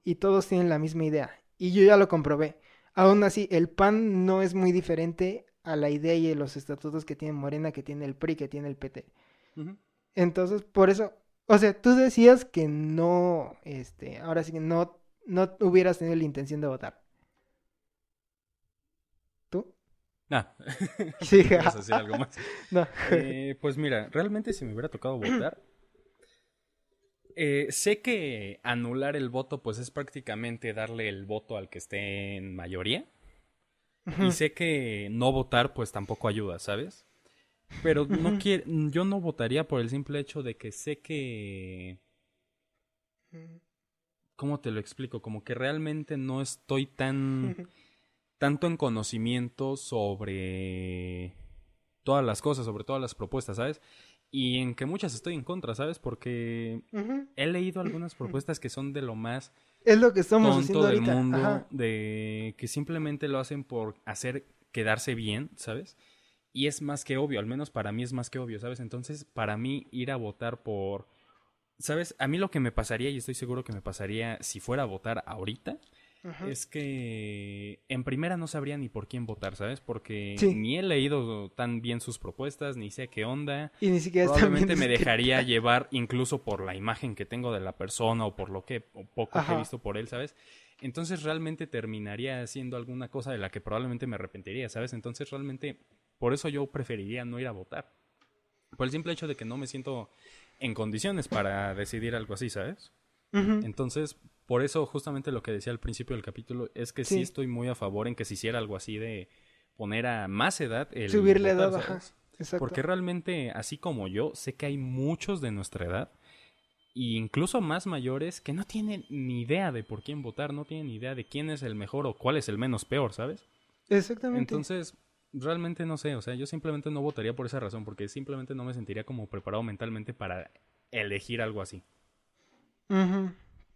y todos tienen la misma idea. Y yo ya lo comprobé. Aún así, el PAN no es muy diferente a la idea y a los estatutos que tiene Morena, que tiene el PRI, que tiene el PT. Entonces, por eso, o sea, tú decías que no, este, ahora sí que no, no hubieras tenido la intención de votar. ¿Tú? Ah, Sí, ¿quieres decir algo más? no. Eh, pues mira, realmente si me hubiera tocado votar, eh, sé que anular el voto pues es prácticamente darle el voto al que esté en mayoría. Y sé que no votar pues tampoco ayuda, ¿sabes? Pero no quiero, yo no votaría por el simple hecho de que sé que... ¿Cómo te lo explico? Como que realmente no estoy tan... tanto en conocimiento sobre todas las cosas, sobre todas las propuestas, ¿sabes? Y en que muchas estoy en contra, ¿sabes? Porque he leído algunas propuestas que son de lo más Es lo que estamos tonto haciendo del ahorita. mundo, Ajá. de que simplemente lo hacen por hacer quedarse bien, ¿sabes? Y es más que obvio, al menos para mí es más que obvio, ¿sabes? Entonces, para mí ir a votar por... ¿Sabes? A mí lo que me pasaría, y estoy seguro que me pasaría si fuera a votar ahorita, Ajá. es que en primera no sabría ni por quién votar, ¿sabes? Porque Sí. ni he leído tan bien sus propuestas, ni sé qué onda. Y ni siquiera Probablemente me dejaría llevar incluso por la imagen que tengo de la persona o por lo que o poco que he visto por él, ¿sabes? Entonces realmente terminaría haciendo alguna cosa de la que probablemente me arrepentiría, ¿sabes? Entonces realmente por eso yo preferiría no ir a votar. Por el simple hecho de que no me siento en condiciones para decidir algo así, ¿sabes? Entonces, por eso justamente lo que decía al principio del capítulo es que sí, Sí. estoy muy a favor en que se hiciera algo así de poner a más edad el Subirle votar, edad. Exacto. Porque realmente, así como yo, sé que hay muchos de nuestra edad, e incluso más mayores, que no tienen ni idea de por quién votar, no tienen ni idea de quién es el mejor o cuál es el menos peor, ¿sabes? Exactamente. Entonces, realmente no sé, o sea, yo simplemente no votaría por esa razón, porque simplemente no me sentiría como preparado mentalmente para elegir algo así.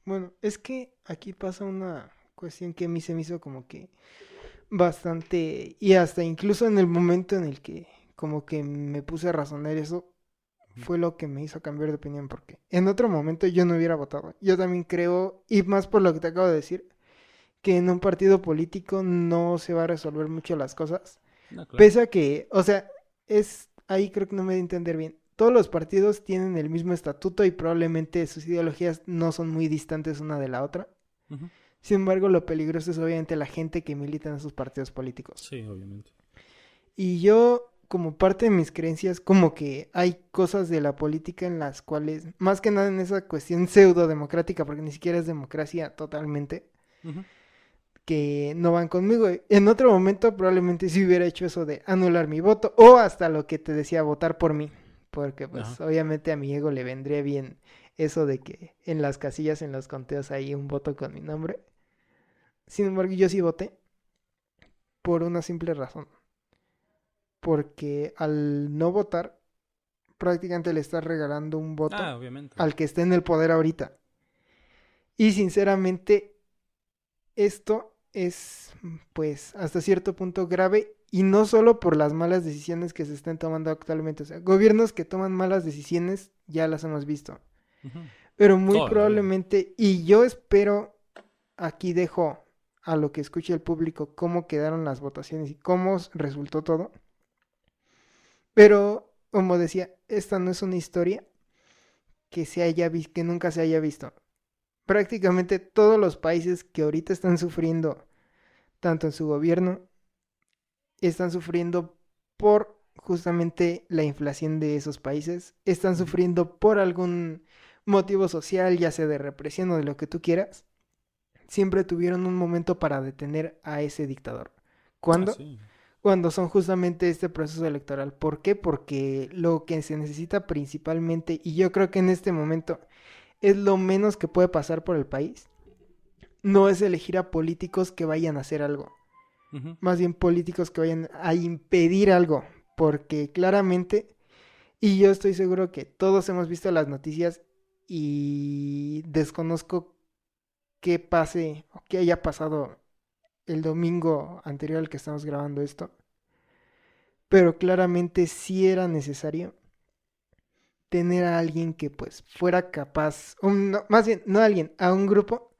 Bueno, es que aquí pasa una cuestión que a mí se me hizo como que bastante, y hasta incluso en el momento en el que como que me puse a razonar eso, fue lo que me hizo cambiar de opinión, porque en otro momento yo no hubiera votado. Yo también creo, y más por lo que te acabo de decir, que en un partido político no se va a resolver mucho las cosas. No, claro. Pese a que, o sea, es ahí creo que no me di a entender bien. Todos los partidos tienen el mismo estatuto y probablemente sus ideologías no son muy distantes una de la otra. Sin embargo, lo peligroso es obviamente la gente que milita en esos partidos políticos. Sí, obviamente. Y yo, como parte de mis creencias, como que hay cosas de la política en las cuales, más que nada en esa cuestión pseudo democrática, porque ni siquiera es democracia totalmente, Ujú. Que no van conmigo. En otro momento probablemente sí hubiera hecho eso de anular mi voto o hasta lo que te decía, votar por mí. Porque pues Ajá. obviamente a mi ego le vendría bien eso de que en las casillas, en los conteos hay un voto con mi nombre. Sin embargo, yo sí voté por una simple razón. Porque al no votar, prácticamente le estás regalando un voto Ah, al que esté en el poder ahorita. Y sinceramente, esto es, pues, hasta cierto punto grave y no solo por las malas decisiones que se están tomando actualmente. O sea, gobiernos que toman malas decisiones ya las hemos visto. Pero muy probablemente, y yo espero, aquí dejo a lo que escuche el público cómo quedaron las votaciones y cómo resultó todo. Pero, como decía, esta no es una historia que se haya que nunca se haya visto. Prácticamente todos los países que ahorita están sufriendo, tanto en su gobierno, están sufriendo por justamente la inflación de esos países, están sufriendo por algún motivo social, ya sea de represión o de lo que tú quieras, siempre tuvieron un momento para detener a ese dictador. ¿Cuándo? Ah, sí. Cuando son justamente este proceso electoral. ¿Por qué? Porque lo que se necesita principalmente, y yo creo que en este momento es lo menos que puede pasar por el país, no es elegir a políticos que vayan a hacer algo, más bien políticos que vayan a impedir algo, porque claramente, y yo estoy seguro que todos hemos visto las noticias y desconozco qué pase o qué haya pasado el domingo anterior al que estamos grabando esto. Pero claramente sí era necesario tener a alguien que pues fuera capaz, más bien, no a alguien, a un grupo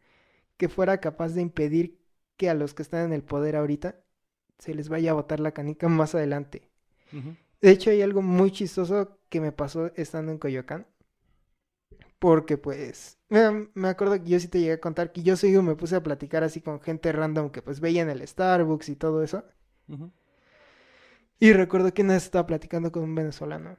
que fuera capaz de impedir que a los que están en el poder ahorita se les vaya a botar la canica más adelante. De hecho, hay algo muy chistoso que me pasó estando en Coyoacán. Porque pues, me, acuerdo que yo sí te llegué a contar que yo seguido me puse a platicar así con gente random que pues veía en el Starbucks y todo eso. Y recuerdo que una vez estaba platicando con un venezolano.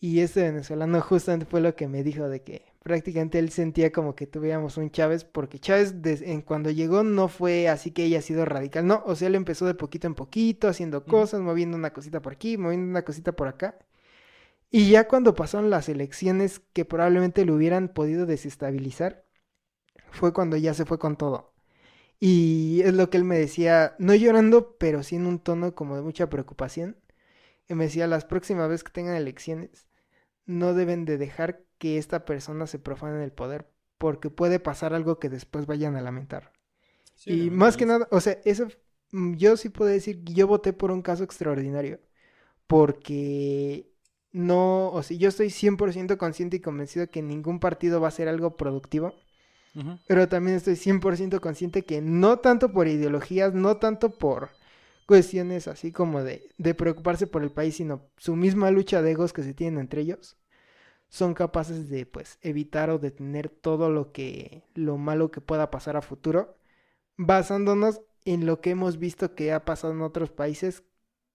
Y este venezolano justamente fue lo que me dijo de que prácticamente él sentía como que tuviéramos un Chávez, porque Chávez en cuando llegó no fue así que haya sido radical, no, o sea, él empezó de poquito en poquito, haciendo cosas, moviendo una cosita por aquí, moviendo una cosita por acá. Y ya cuando pasaron las elecciones que probablemente lo hubieran podido desestabilizar, fue cuando ya se fue con todo. Y es lo que él me decía, no llorando, pero sí en un tono como de mucha preocupación. Y me decía, las próximas veces que tengan elecciones, no deben de dejar que esta persona se profane en el poder, porque puede pasar algo que después vayan a lamentar. y más que nada, o sea, eso mm, yo sí puedo decir que yo voté por un caso extraordinario, porque no, o sea, yo estoy 100% consciente y convencido que ningún partido va a ser algo productivo. Pero también estoy 100% consciente que no tanto por ideologías, no tanto por cuestiones así como de, de preocuparse por el país, sino su misma lucha de egos que se tienen entre ellos, son capaces de pues evitar o detener todo lo que lo malo que pueda pasar a futuro, basándonos en lo que hemos visto que ha pasado en otros países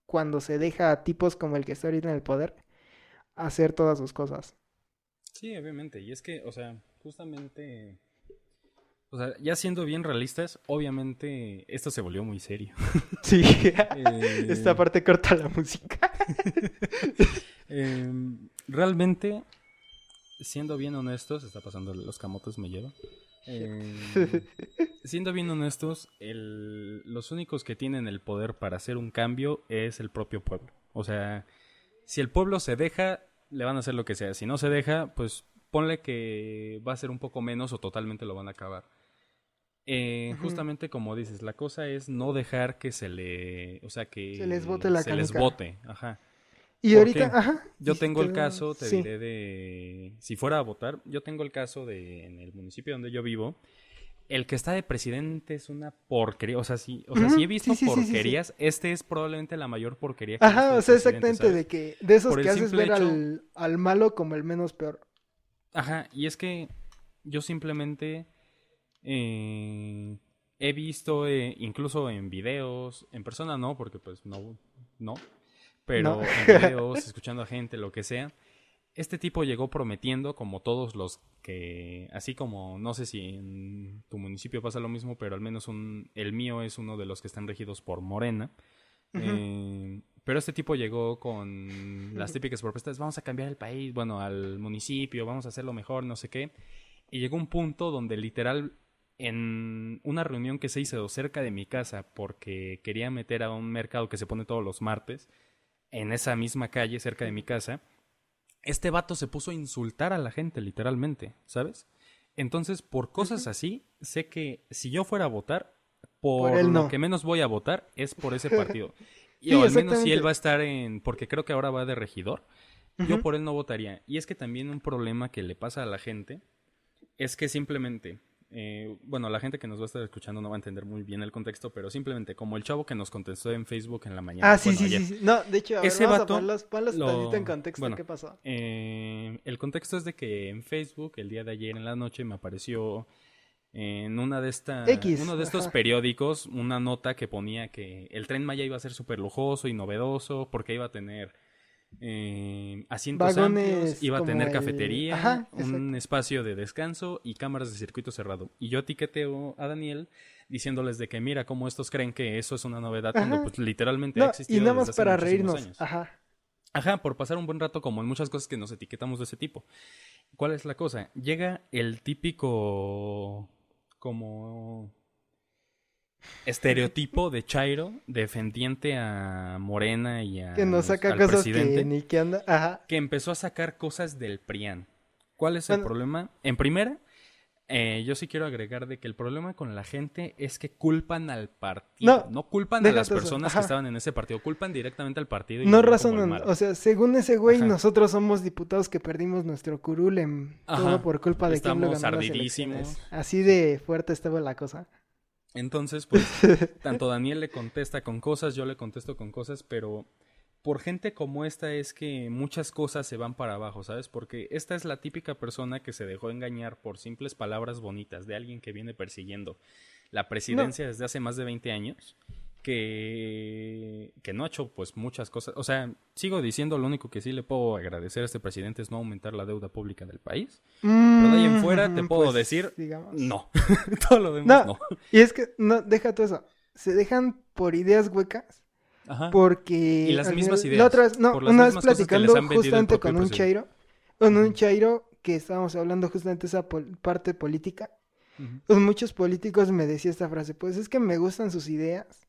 cuando se deja a tipos como el que está ahorita en el poder hacer todas sus cosas. Sí, obviamente, y es que, o sea, justamente o sea, ya siendo bien realistas, obviamente esto se volvió muy serio. Sí, eh, esta parte corta la música. Em, realmente, siendo bien honestos, está pasando los camotes me llevan. Em, siendo bien honestos, los únicos que tienen el poder para hacer un cambio es el propio pueblo. O sea, si el pueblo se deja, le van a hacer lo que sea. Si no se deja, pues ponle que va a ser un poco menos o totalmente lo van a acabar. Eh, justamente como dices, la cosa es no dejar que se le, o sea, que se les bote la se les bote, ajá. Y ahorita, ajá. Yo tengo el caso, te diré de, si fuera a votar, yo tengo el caso de en el municipio donde yo vivo, el que está de presidente es una porquería, o sea, sí, o sea, he visto porquerías, este es probablemente la mayor porquería que Ajá, o sea, exactamente de que de esos que haces ver al, al malo como el menos peor. Ajá, y es que yo simplemente eh, he visto eh, incluso en videos, en persona no, porque pues no, no, pero en videos, escuchando a gente, lo que sea. Este tipo llegó prometiendo, como todos los que, así como, no sé si en tu municipio pasa lo mismo, pero al menos un, el mío es uno de los que están regidos por Morena. Eh, pero este tipo llegó con las típicas propuestas, vamos a cambiar el país, bueno, al municipio, vamos a hacerlo mejor, no sé qué. Y llegó un punto donde literal en una reunión que se hizo cerca de mi casa porque quería meter a un mercado que se pone todos los martes en esa misma calle cerca de mi casa, este vato se puso a insultar a la gente literalmente, ¿sabes? Entonces, por cosas así, sé que si yo fuera a votar, por, lo que menos voy a votar es por ese partido. Y al menos si él va a estar en, porque creo que ahora va de regidor, yo por él no votaría. Y es que también un problema que le pasa a la gente es que simplemente eh, bueno, la gente que nos va a estar escuchando no va a entender muy bien el contexto, pero simplemente como el chavo que nos contestó en Facebook en la mañana. Ah, sí, sí, sí, No, de hecho, ese vamos a ponlos, en contexto. ¿Qué pasó? Eh, el contexto es de que en Facebook, el día de ayer en la noche, me apareció en una de estas uno de estos periódicos una nota que ponía que el tren Maya iba a ser súper lujoso y novedoso porque iba a tener eh, asientos amplios, iba a tener cafetería, un espacio de descanso y cámaras de circuito cerrado. Y yo etiqueteo a Daniel diciéndoles de que mira cómo estos creen que eso es una novedad cuando pues, literalmente ha existido y nada más para reírnos. Ajá. Ajá, por pasar un buen rato como en muchas cosas que nos etiquetamos de ese tipo. ¿Cuál es la cosa? Llega el típico como estereotipo de Chairo defendiente a Morena y a que saca cosas que ni que anda que empezó a sacar cosas del PRIAN ¿cuál es el problema? en primera eh, yo sí quiero agregar de que el problema con la gente es que culpan al partido. No, No, culpan a las eso, personas que estaban en ese partido, culpan directamente al partido. y No razonan, o sea, según ese güey, Ajá. nosotros somos diputados que perdimos nuestro curul en todo por culpa de quien lo Estamos ganó las. Así de fuerte estaba la cosa. Entonces, pues, tanto Daniel le contesta con cosas, yo le contesto con cosas, pero por gente como esta es que muchas cosas se van para abajo, ¿sabes? Porque esta es la típica persona que se dejó engañar por simples palabras bonitas de alguien que viene persiguiendo la presidencia desde hace más de 20 años, que, que no ha hecho pues muchas cosas. O sea, sigo diciendo, lo único que sí le puedo agradecer a este presidente es no aumentar la deuda pública del país. Pero de ahí en fuera te Mm, puedo pues, decir, digamos. no. Todo lo demás no. No. Y es que, no, deja todo eso. Se dejan por ideas huecas. Ajá. Porque. Y las mismas final- ideas, La otra vez, no, una vez platicando justamente con un chairo. Con un chairo que estábamos hablando justamente de esa pol- parte política. Pues muchos políticos me decía esta frase, pues es que me gustan sus ideas,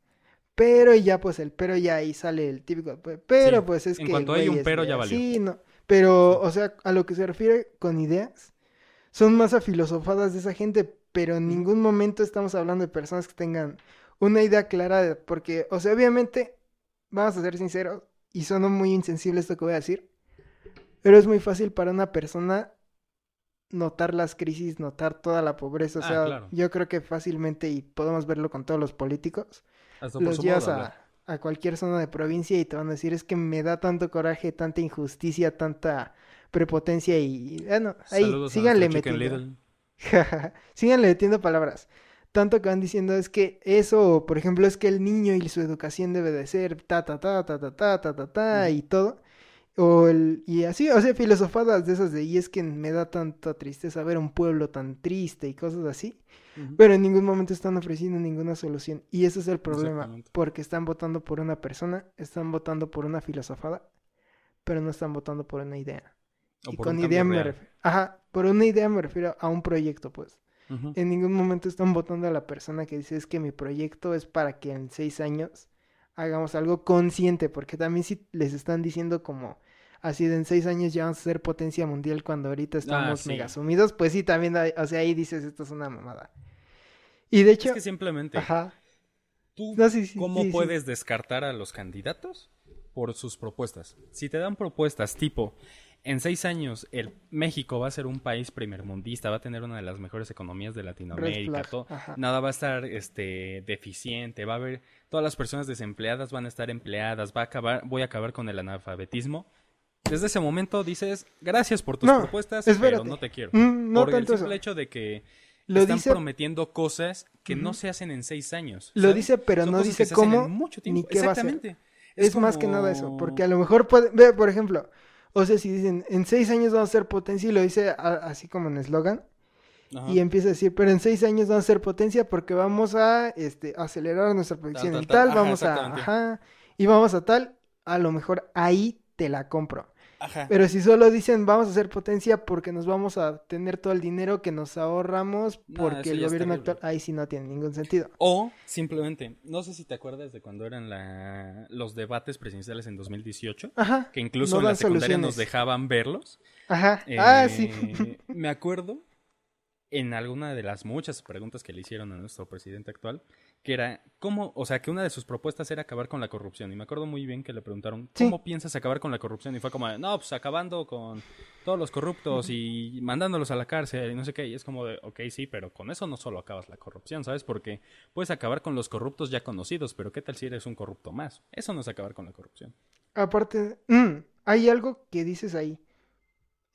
pero y ya pues el pero ya ahí sale el típico, pero Sí, pues es en que cuanto güey hay un pero, ya valió. así, no. Pero, o sea, a lo que se refiere con ideas, son más afilosofadas de esa gente, pero en ningún momento estamos hablando de personas que tengan una idea clara, de- porque, o sea, obviamente, vamos a ser sinceros, y suena muy insensible esto que voy a decir, pero es muy fácil para una persona notar las crisis, notar toda la pobreza. O Ah, sea, claro. yo creo que fácilmente, y podemos verlo con todos los políticos, Hasta los llevas a, a cualquier zona de provincia y te van a decir, es que me da tanto coraje, tanta injusticia, tanta prepotencia y... Bueno, ahí, Saludos síganle metiendo. Síganle metiendo palabras. Tanto que van diciendo es que eso, por ejemplo, es que el niño y su educación debe de ser ta ta ta ta ta ta ta ta ta y todo. O el, y así, o sea, filosofadas de esas de, y es que me da tanta tristeza ver un pueblo tan triste y cosas así. Pero en ningún momento están ofreciendo ninguna solución. Y ese es el problema. Porque están votando por una persona, están votando por una filosofada, pero no están votando por una idea. O y con idea me refiero. Ajá, por una idea me refiero a un proyecto, pues. En ningún momento están votando a la persona que dice es que mi proyecto es para que en seis años hagamos algo consciente, porque también si les están diciendo como así de en seis años ya vamos a ser potencia mundial cuando ahorita estamos Ah, sí. mega sumidos, pues sí, también, hay- o sea, ahí dices esto es una mamada. Y de hecho, Es que simplemente, ajá, ¿tú no, sí, sí, cómo sí, puedes descartar a los candidatos? Por sus propuestas. Si te dan propuestas tipo, en seis años el México va a ser un país primermundista, va a tener una de las mejores economías de Latinoamérica, todo- nada va a estar este deficiente, va a haber todas las personas desempleadas van a estar empleadas, va a acabar, voy a acabar con el analfabetismo. Desde ese momento dices, gracias por tus No, propuestas, espérate. pero no te quiero. Mm, no por el eso. simple hecho de que Lo están dice- prometiendo cosas que no se hacen en seis años. Lo ¿sabes? dice, pero Son no dice cómo mucho ni qué va a. Es, más que nada eso, porque a lo mejor puede, ve, por ejemplo, o sea, si dicen en seis años vamos a ser potencia y lo dice a- así como en eslogan, Ajá. y empieza a decir, pero en seis años vamos a ser potencia porque vamos a este, acelerar nuestra producción tal, tal. tal, Ajá, vamos a, ajá, y vamos a tal, a lo mejor ahí te la compro. Ajá. Pero si solo dicen vamos a hacer potencia porque nos vamos a tener todo el dinero que nos ahorramos porque el gobierno actual, ahí sí no tiene ningún sentido. O simplemente, no sé si te acuerdas de cuando eran la- los debates presidenciales en 2018, Ajá. que incluso no en la secundaria nos dejaban verlos. Ajá. ah, Eh, sí. Me acuerdo en alguna de las muchas preguntas que le hicieron a nuestro presidente actual, que era, ¿cómo? O sea, que una de sus propuestas era acabar con la corrupción. Y me acuerdo muy bien que le preguntaron, Sí. ¿cómo piensas acabar con la corrupción? Y fue como, de, no, pues acabando con todos los corruptos y mandándolos a la cárcel y no sé qué. Y es como de, ok, sí, pero con eso no solo acabas la corrupción, ¿sabes? Porque puedes acabar con los corruptos ya conocidos, pero ¿qué tal si eres un corrupto más? Eso no es acabar con la corrupción. Aparte, mm, hay algo que dices ahí.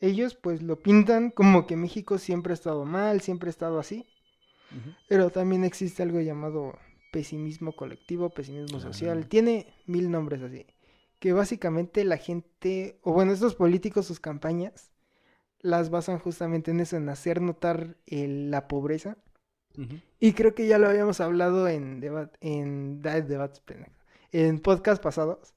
Ellos pues lo pintan como que México siempre ha estado mal, siempre ha estado así, pero también existe algo llamado pesimismo colectivo, pesimismo Ah. social, tiene mil nombres así, que básicamente la gente, o bueno, estos políticos, sus campañas, las basan justamente en eso, en hacer notar el- la pobreza, y creo que ya lo habíamos hablado en, debat en, en podcast pasados,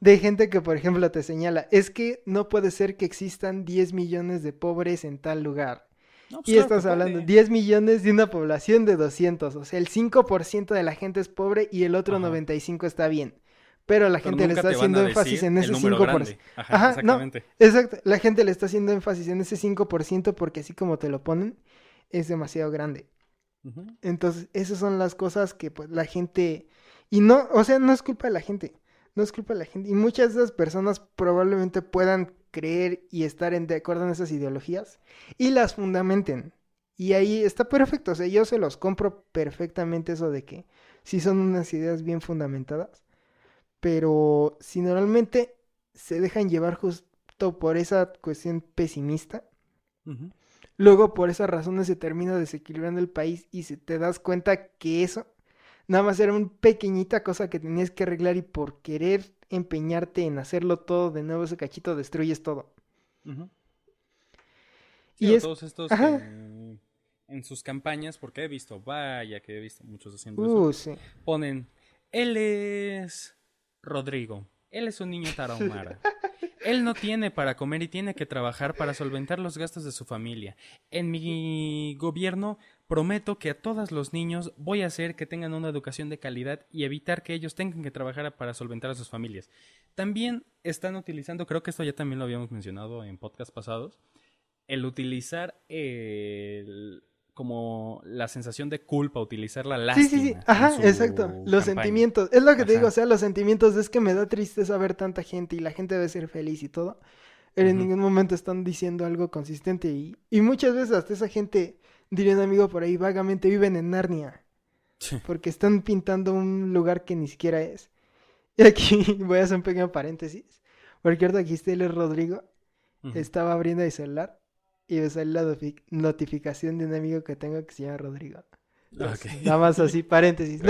De gente que, por ejemplo, te señala, es que no puede ser que existan 10 millones de pobres en tal lugar. No, pues Y claro estás hablando, puede. 10 millones de una población de 200, o sea, el 5% de la gente es pobre y el otro Ajá. 95 está bien. Pero la Pero gente le está haciendo énfasis en ese número 5%. grande. Ajá, Ajá, no. exactamente. Exacto, la gente le está haciendo énfasis en ese 5% porque así como te lo ponen, es demasiado grande. Entonces, esas son las cosas que pues la gente... Y no, o sea, no es culpa de la gente, no es culpa de la gente. Y muchas de esas personas probablemente puedan creer y estar en, de acuerdo en esas ideologías y las fundamenten. Y ahí está perfecto, o sea, yo se los compro perfectamente eso de que sí son unas ideas bien fundamentadas, pero si normalmente se dejan llevar justo por esa cuestión pesimista. Luego, por esas razones, se termina desequilibrando el país y se te das cuenta que eso nada más era una pequeñita cosa que tenías que arreglar y por querer empeñarte en hacerlo todo de nuevo, ese cachito, destruyes todo. Y Sí, es- todos estos ajá. que en sus campañas, porque he visto, vaya que he visto muchos haciendo eso, Uh, sí. ponen, él es Rodrigo, él es un niño tarahumara. Él no tiene para comer y tiene que trabajar para solventar los gastos de su familia. En mi gobierno prometo que a todos los niños voy a hacer que tengan una educación de calidad y evitar que ellos tengan que trabajar para solventar a sus familias. También están utilizando, creo que esto ya también lo habíamos mencionado en podcast pasados, el utilizar el como la sensación de culpa, utilizar la Sí, lástima. sí, sí. en Ajá, exacto. Los sentimientos. Es lo que te digo, o sea, los sentimientos es que me da tristeza ver tanta gente y la gente debe ser feliz y todo. Pero en ningún momento están diciendo algo consistente y, y muchas veces hasta esa gente, diría un amigo por ahí, vagamente viven en Narnia. Sí. porque están pintando un lugar que ni siquiera es. Y aquí voy a hacer un pequeño paréntesis, porque ahorita aquí está es Rodrigo, estaba abriendo el celular y me salió la notifi- notificación de un amigo que tengo que se llama Rodrigo. Ok. Nada más así, paréntesis. ¿no?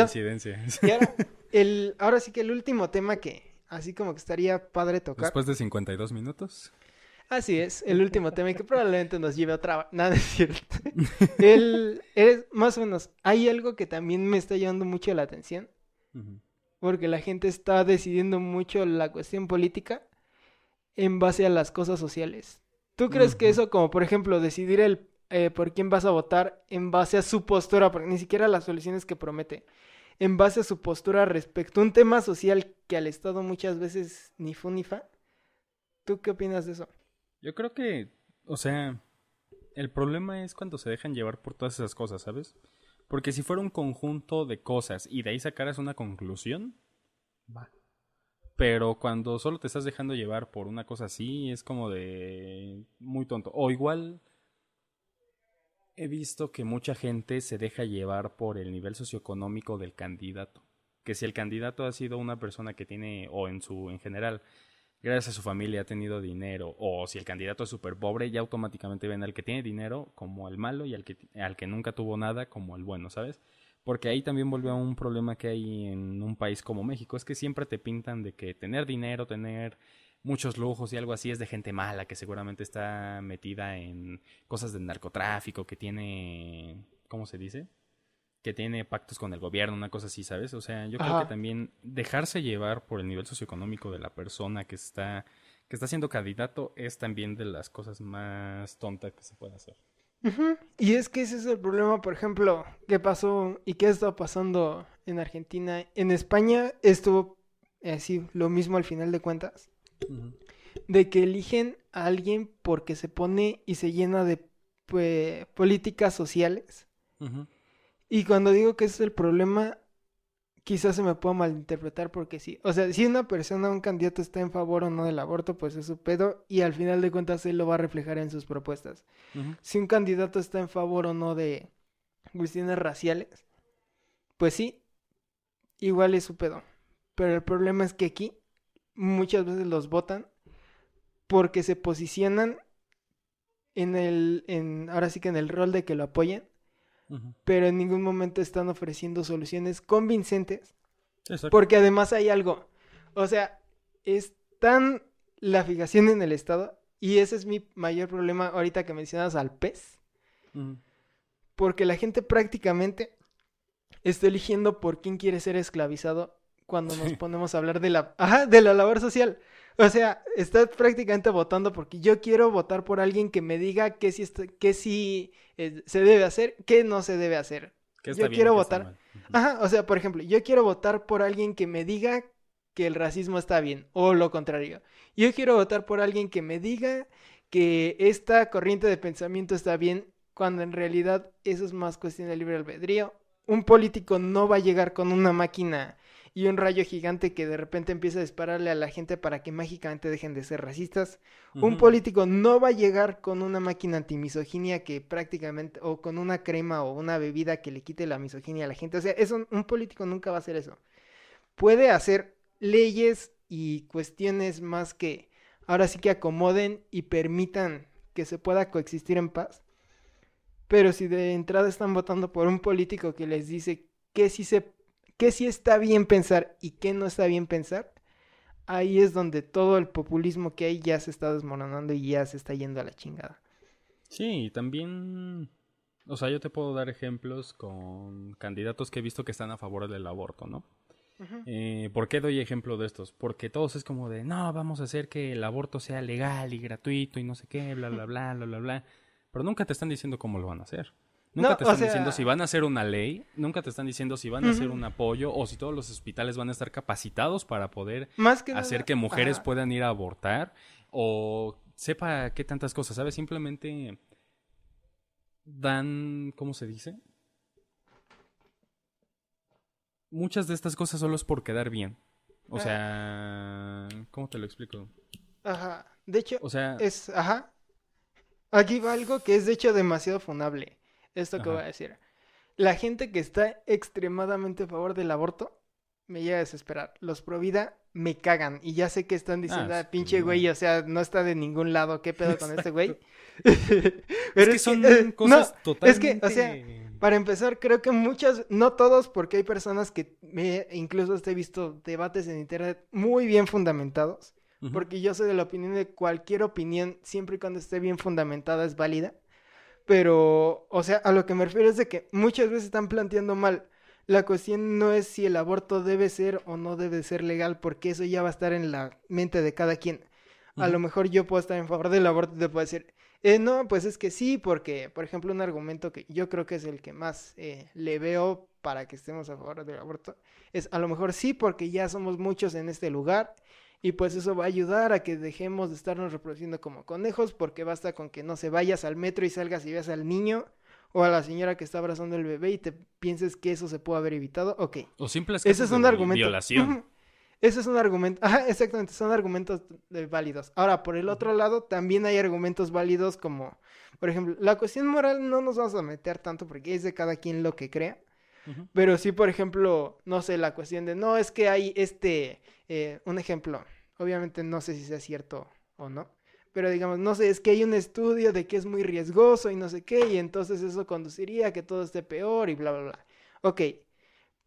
Y ahora, el, ahora sí que el último tema que así como que estaría padre tocar. Después de 52 minutos. Así es, el último tema y que probablemente nos lleve a otra... Nada, es cierto. El, es más o menos, hay algo que también me está llamando mucho la atención. Porque la gente está decidiendo mucho la cuestión política en base a las cosas sociales. ¿Tú crees que eso, como por ejemplo, decidir el eh, por quién vas a votar en base a su postura, porque ni siquiera las soluciones que promete, en base a su postura respecto a un tema social que al Estado muchas veces ni fu ni fa? ¿Tú qué opinas de eso? Yo creo que, o sea, el problema es cuando se dejan llevar por todas esas cosas, ¿sabes? Porque si fuera un conjunto de cosas y de ahí sacaras una conclusión, va. Pero cuando solo te estás dejando llevar por una cosa así, es como de muy tonto. O igual he visto que mucha gente se deja llevar por el nivel socioeconómico del candidato. Que si el candidato ha sido una persona que tiene, o en su, en general, gracias a su familia ha tenido dinero, o si el candidato es súper pobre, ya automáticamente ven al que tiene dinero como el malo y al que, al que nunca tuvo nada como el bueno, ¿sabes? Porque ahí también volvió a un problema que hay en un país como México, es que siempre te pintan de que tener dinero, tener muchos lujos y algo así es de gente mala, que seguramente está metida en cosas de narcotráfico, que tiene, ¿cómo se dice? Que tiene pactos con el gobierno, una cosa así, ¿sabes? O sea, yo creo que también dejarse llevar por el nivel socioeconómico de la persona que está que está siendo candidato es también de las cosas más tontas que se puede hacer. Y es que ese es el problema, por ejemplo, qué pasó y qué está pasando en Argentina. En España estuvo así lo mismo al final de cuentas. de que eligen a alguien porque se pone y se llena de pues, políticas sociales. Ujú. Y cuando digo que ese es el problema, quizás se me pueda malinterpretar porque sí. O sea, si una persona, un candidato está en favor o no del aborto, pues es su pedo y al final de cuentas él lo va a reflejar en sus propuestas. Si un candidato está en favor o no de cuestiones raciales, pues sí, igual es su pedo. Pero el problema es que aquí muchas veces los votan porque se posicionan en el, en, ahora sí que en el rol de que lo apoyen, Pero en ningún momento están ofreciendo soluciones convincentes Exacto. porque además hay algo. O sea, es tan la fijación en el Estado. Y ese es mi mayor problema ahorita que mencionas al pez. Porque la gente prácticamente está eligiendo por quién quiere ser esclavizado cuando nos ponemos a hablar de la, ajá, de la labor social. O sea, está prácticamente votando porque yo quiero votar por alguien que me diga qué sí, está- qué sí eh, se debe hacer, qué no se debe hacer. ¿Qué yo bien, quiero votar-. Ajá, o sea, por ejemplo, yo quiero votar por alguien que me diga que el racismo está bien, o lo contrario. Yo quiero votar por alguien que me diga que esta corriente de pensamiento está bien, cuando en realidad eso es más cuestión de libre albedrío. Un político no va a llegar con una máquina y un rayo gigante que de repente empieza a dispararle a la gente para que mágicamente dejen de ser racistas. Un político no va a llegar con una máquina antimisoginia que prácticamente, o con una crema o una bebida que le quite la misoginia a la gente. O sea, eso, un político nunca va a hacer eso. Puede hacer leyes y cuestiones más que ahora sí que acomoden y permitan que se pueda coexistir en paz. Pero si de entrada están votando por un político que les dice que si se qué sí está bien pensar y qué no está bien pensar, ahí es donde todo el populismo que hay ya se está desmoronando y ya se está yendo a la chingada. Sí, también, o sea, yo te puedo dar ejemplos con candidatos que he visto que están a favor del aborto, ¿no? Eh, ¿Por qué doy ejemplo de estos? Porque todos es como de, no, vamos a hacer que el aborto sea legal y gratuito y no sé qué, bla, bla, bla, bla, bla, bla. Pero nunca te están diciendo cómo lo van a hacer. Nunca te están diciendo si van a hacer una ley, nunca te están diciendo si van a hacer un apoyo o si todos los hospitales van a estar capacitados para poder hacer que mujeres puedan ir a abortar o sepa qué tantas cosas, ¿sabes? Simplemente dan, ¿cómo se dice? Muchas de estas cosas solo es por quedar bien. O sea, ¿cómo te lo explico? Ajá. De hecho, o sea, es, ajá. Aquí va algo que es de hecho demasiado funable esto que voy a decir. La gente que está extremadamente a favor del aborto me llega a desesperar. Los pro vida me cagan. Y ya sé que están diciendo, ah, pinche güey, o sea, no está de ningún lado. ¿Qué pedo con este güey? Pero es, que son eh, cosas totalmente... Es que, o sea, para empezar, creo que muchas, no todos, porque hay personas que me, incluso he visto debates en internet muy bien fundamentados. Porque yo soy de la opinión de cualquier opinión, siempre y cuando esté bien fundamentada, es válida. Pero, o sea, a lo que me refiero es de que muchas veces están planteando mal. La cuestión no es si el aborto debe ser o no debe ser legal, porque eso ya va a estar en la mente de cada quien. A lo mejor yo puedo estar en favor del aborto y te puedo decir, eh, no, pues es que sí, porque, por ejemplo, un argumento que yo creo que es el que más eh, le veo para que estemos a favor del aborto, es a lo mejor sí, porque ya somos muchos en este lugar y pues eso va a ayudar a que dejemos de estarnos reproduciendo como conejos, porque basta con que no se vayas al metro y salgas y veas al niño o a la señora que está abrazando el bebé y te pienses que eso se puede haber evitado. Ok. O simples Ese es un argumento. violación. Ese es un argumento. Ajá, exactamente, son argumentos válidos. Ahora, por el otro lado, también hay argumentos válidos como, por ejemplo, la cuestión moral no nos vamos a meter tanto porque es de cada quien lo que crea. Pero sí, por ejemplo, no sé, la cuestión de, no, es que hay este, eh, un ejemplo, obviamente no sé si sea cierto o no, pero digamos, no sé, es que hay un estudio de que es muy riesgoso y no sé qué, y entonces eso conduciría a que todo esté peor y bla, bla, bla. Ok,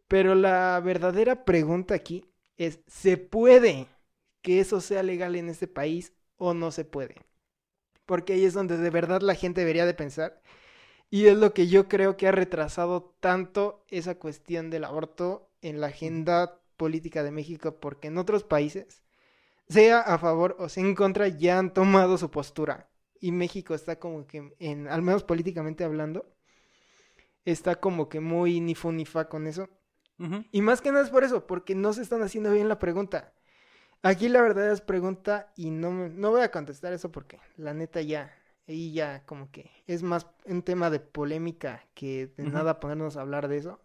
pero la verdadera pregunta aquí es, ¿se puede que eso sea legal en este país o no se puede? Porque ahí es donde de verdad la gente debería de pensar y es lo que yo creo que ha retrasado tanto esa cuestión del aborto en la agenda política de México, porque en otros países, sea a favor o sea en contra, ya han tomado su postura. Y México está como que, en, al menos políticamente hablando, está como que muy ni fu ni fa con eso. Y más que nada es por eso, porque no se están haciendo bien la pregunta. Aquí la verdad es pregunta y no, no voy a contestar eso porque la neta ya y ya como que es más un tema de polémica que de nada ponernos a hablar de eso.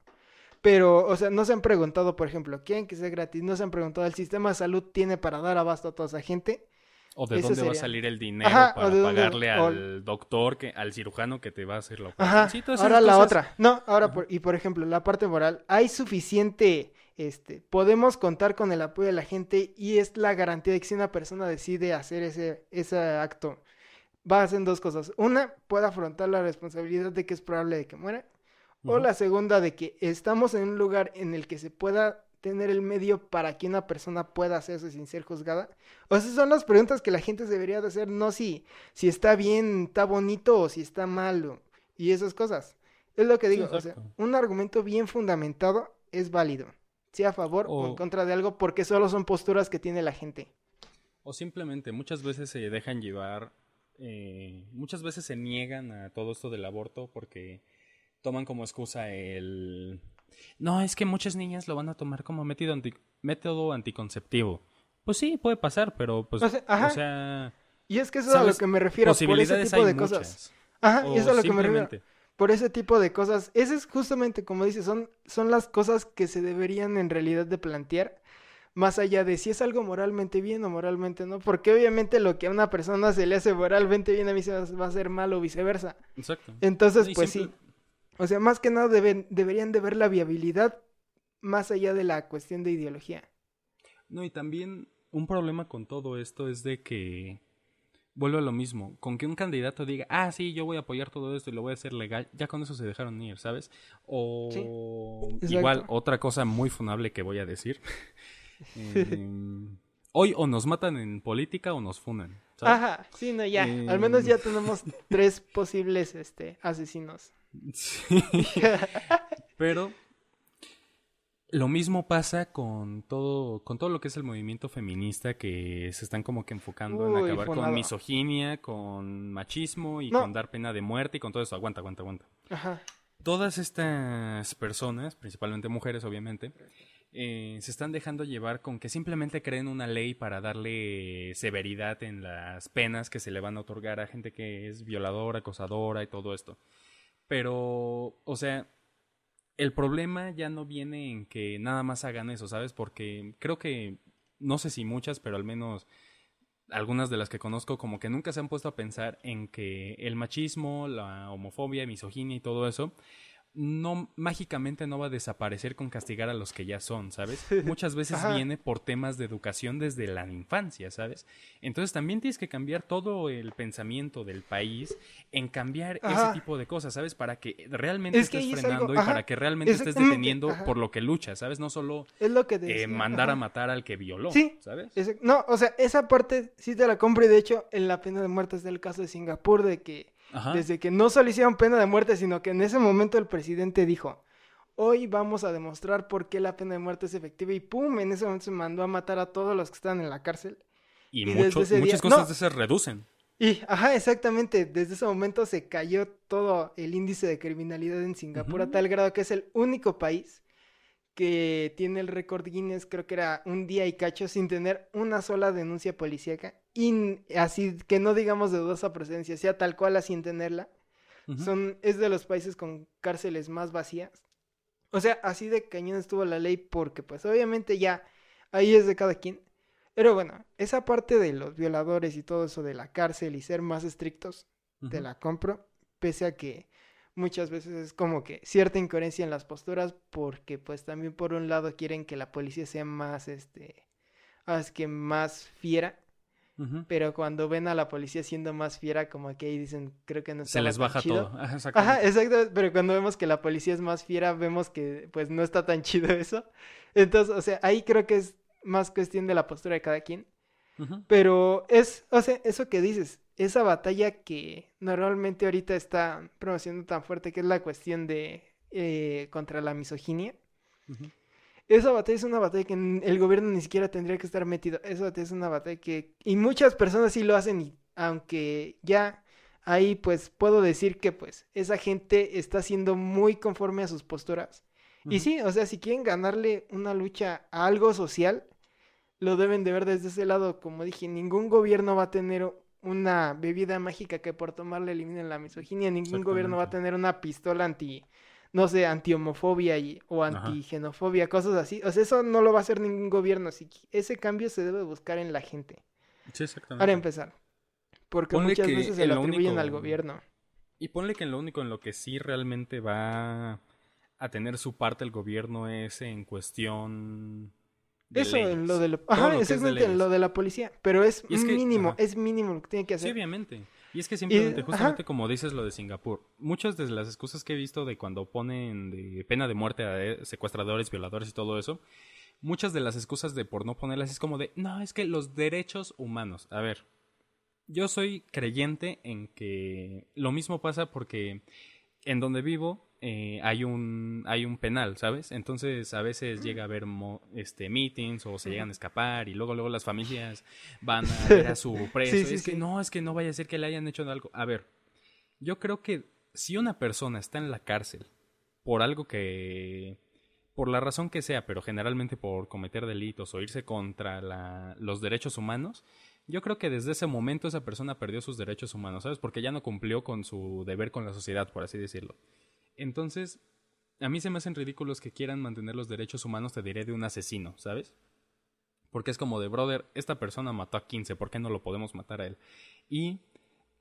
Pero, o sea, no se han preguntado, por ejemplo, ¿quieren que sea gratis? No se han preguntado, ¿el sistema de salud tiene para dar abasto a toda esa gente? O de dónde va a salir el dinero para pagarle al doctor, que, al cirujano que te va a hacer la operación. Ahora la otra. No, ahora, por, y por ejemplo, la parte moral. Hay suficiente, este, podemos contar con el apoyo de la gente y es la garantía de que si una persona decide hacer ese, ese acto va a hacer dos cosas. Una, puede afrontar la responsabilidad de que es probable de que muera. O la segunda, de que estamos en un lugar en el que se pueda tener el medio para que una persona pueda hacerse sin ser juzgada. O sea, son las preguntas que la gente debería de hacer, no si, si está bien, está bonito o si está malo. Y esas cosas. Es lo que digo. o sea, un argumento bien fundamentado es válido. Sea a favor o en contra de algo, porque solo son posturas que tiene la gente. O simplemente muchas veces se dejan llevar eh, muchas veces se niegan a todo esto del aborto porque toman como excusa el... No, es que muchas niñas lo van a tomar como método, método anticonceptivo. Pues sí, puede pasar, pero pues... O sea... y es que eso es a lo que me refiero, por ese tipo de cosas. Ajá, O eso es a lo que me refiero. Por ese tipo de cosas. Ese es justamente, como dices, son, son las cosas que se deberían en realidad de plantear. Más allá de si es algo moralmente bien o moralmente no. Porque obviamente lo que a una persona se le hace moralmente bien a mí se va va a hacer mal o viceversa. Exacto. Entonces, Y pues simple- sí. O sea, más que nada deben, deberían de ver la viabilidad más allá de la cuestión de ideología. No, y también un problema con todo esto es de que vuelvo a lo mismo, con que un candidato diga, ah, sí, yo voy a apoyar todo esto y lo voy a hacer legal, ya con eso se dejaron ir, ¿sabes? O igual, otra cosa muy funable que voy a decir. Em, hoy o nos matan en política o nos funan, ¿sabes? Ajá, sí, no, ya. Eh, Al menos ya tenemos tres posibles este, asesinos. Sí. Pero lo mismo pasa con todo, con todo lo que es el movimiento feminista que se están como que enfocando en acabar con misoginia, con machismo y No. con dar pena de muerte y con todo eso. Aguanta, aguanta, aguanta. Ajá. Todas estas personas, principalmente mujeres obviamente, eh, se están dejando llevar con que simplemente creen una ley para darle severidad en las penas que se le van a otorgar a gente que es violadora, acosadora y todo esto. Pero, o sea, el problema ya no viene en que nada más hagan eso, ¿sabes? Porque creo que, no sé si muchas, pero al menos algunas de las que conozco como que nunca se han puesto a pensar en que el machismo, la homofobia, misoginia y todo eso no mágicamente no va a desaparecer con castigar a los que ya son, ¿sabes? Muchas veces viene por temas de educación desde la infancia, ¿sabes? Entonces también tienes que cambiar todo el pensamiento del país en cambiar Ajá. ese tipo de cosas, ¿sabes? Para que realmente Es que estés es frenando y para que realmente estés deteniendo ajá. por lo que luchas, ¿sabes? No solo Es lo que eh, mandar a matar al que violó, Sí. ¿sabes? No, o sea, esa parte sí te la compro y de hecho en la pena de muerte está el caso de Singapur de que Ajá. desde que no solo hicieron pena de muerte, sino que en ese momento el presidente dijo, hoy vamos a demostrar por qué la pena de muerte es efectiva y pum, en ese momento se mandó a matar a todos los que estaban en la cárcel. Y, y desde mucho- ese día- muchas cosas no. de esas reducen. Y, ajá, exactamente, desde ese momento se cayó todo el índice de criminalidad en Singapur a tal grado que es el único país que tiene el récord Guinness, creo que era un día y cacho sin tener una sola denuncia policíaca y n- así que no digamos de dudosa procedencia, sea tal cual así sin tenerla. Son, es de los países con cárceles más vacías. O sea, así de cañón estuvo la ley porque pues obviamente ya ahí es de cada quien. Pero bueno, esa parte de los violadores y todo eso de la cárcel y ser más estrictos, te la compro, pese a que muchas veces es como que cierta incoherencia en las posturas porque pues también por un lado quieren que la policía sea más este es que más fiera, Pero cuando ven a la policía siendo más fiera como que ahí dicen, creo que no Se estaba les tan baja chido". todo. Ajá, exacto, pero cuando vemos que la policía es más fiera, vemos que pues no está tan chido eso. Entonces, o sea, ahí creo que es más cuestión de la postura de cada quien. Pero es, o sea, eso que dices, esa batalla que normalmente ahorita está promocionando tan fuerte, que es la cuestión de eh, contra la misoginia. Ujú. Esa batalla es una batalla que el gobierno ni siquiera tendría que estar metido. Esa batalla es una batalla que... Y muchas personas sí lo hacen y aunque ya ahí pues puedo decir que pues esa gente está siendo muy conforme a sus posturas. Y sí, o sea, si quieren ganarle una lucha a algo social, lo deben de ver desde ese lado. Como dije, ningún gobierno va a tener una bebida mágica que por tomarle eliminen la misoginia. Ningún gobierno va a tener una pistola anti, no sé, anti-homofobia y, o Ajá. anti-xenofobia, cosas así. O sea, eso no lo va a hacer ningún gobierno. Así que ese cambio se debe buscar en la gente. Sí, exactamente. Para empezar. Porque Ponle muchas veces se lo atribuyen único- al gobierno. Y ponle que en lo único en lo que sí realmente va a tener su parte el gobierno es en cuestión de Eso, en leyes. lo de la... Todo Ajá, lo es de exactamente, en lo de la policía. Pero es Y es que- mínimo, ajá. es mínimo lo que tiene que Sí, hacer. obviamente. Y es que simplemente, justamente como dices lo de Singapur, muchas de las excusas que he visto de cuando ponen de pena de muerte a eh, secuestradores, violadores y todo eso, muchas de las excusas de por no ponerlas es como de, no, es que los derechos humanos. A ver, yo soy creyente en que lo mismo pasa porque en donde vivo eh, hay un hay un penal, ¿sabes? Entonces a veces llega a haber mo- este meetings o se llegan a escapar y luego luego las familias van a ver a su preso. Sí, sí, es que no, es que no vaya a ser que le hayan hecho algo. A ver, yo creo que si una persona está en la cárcel por algo que por la razón que sea, pero generalmente por cometer delitos o irse contra la- los derechos humanos, yo creo que desde ese momento esa persona perdió sus derechos humanos, ¿sabes? Porque ya no cumplió con su deber con la sociedad, por así decirlo. Entonces, a mí se me hacen ridículos que quieran mantener los derechos humanos, te diré, de un asesino, ¿sabes? Porque es como de, brother, esta persona mató a 15, ¿por qué no lo podemos matar a él? Y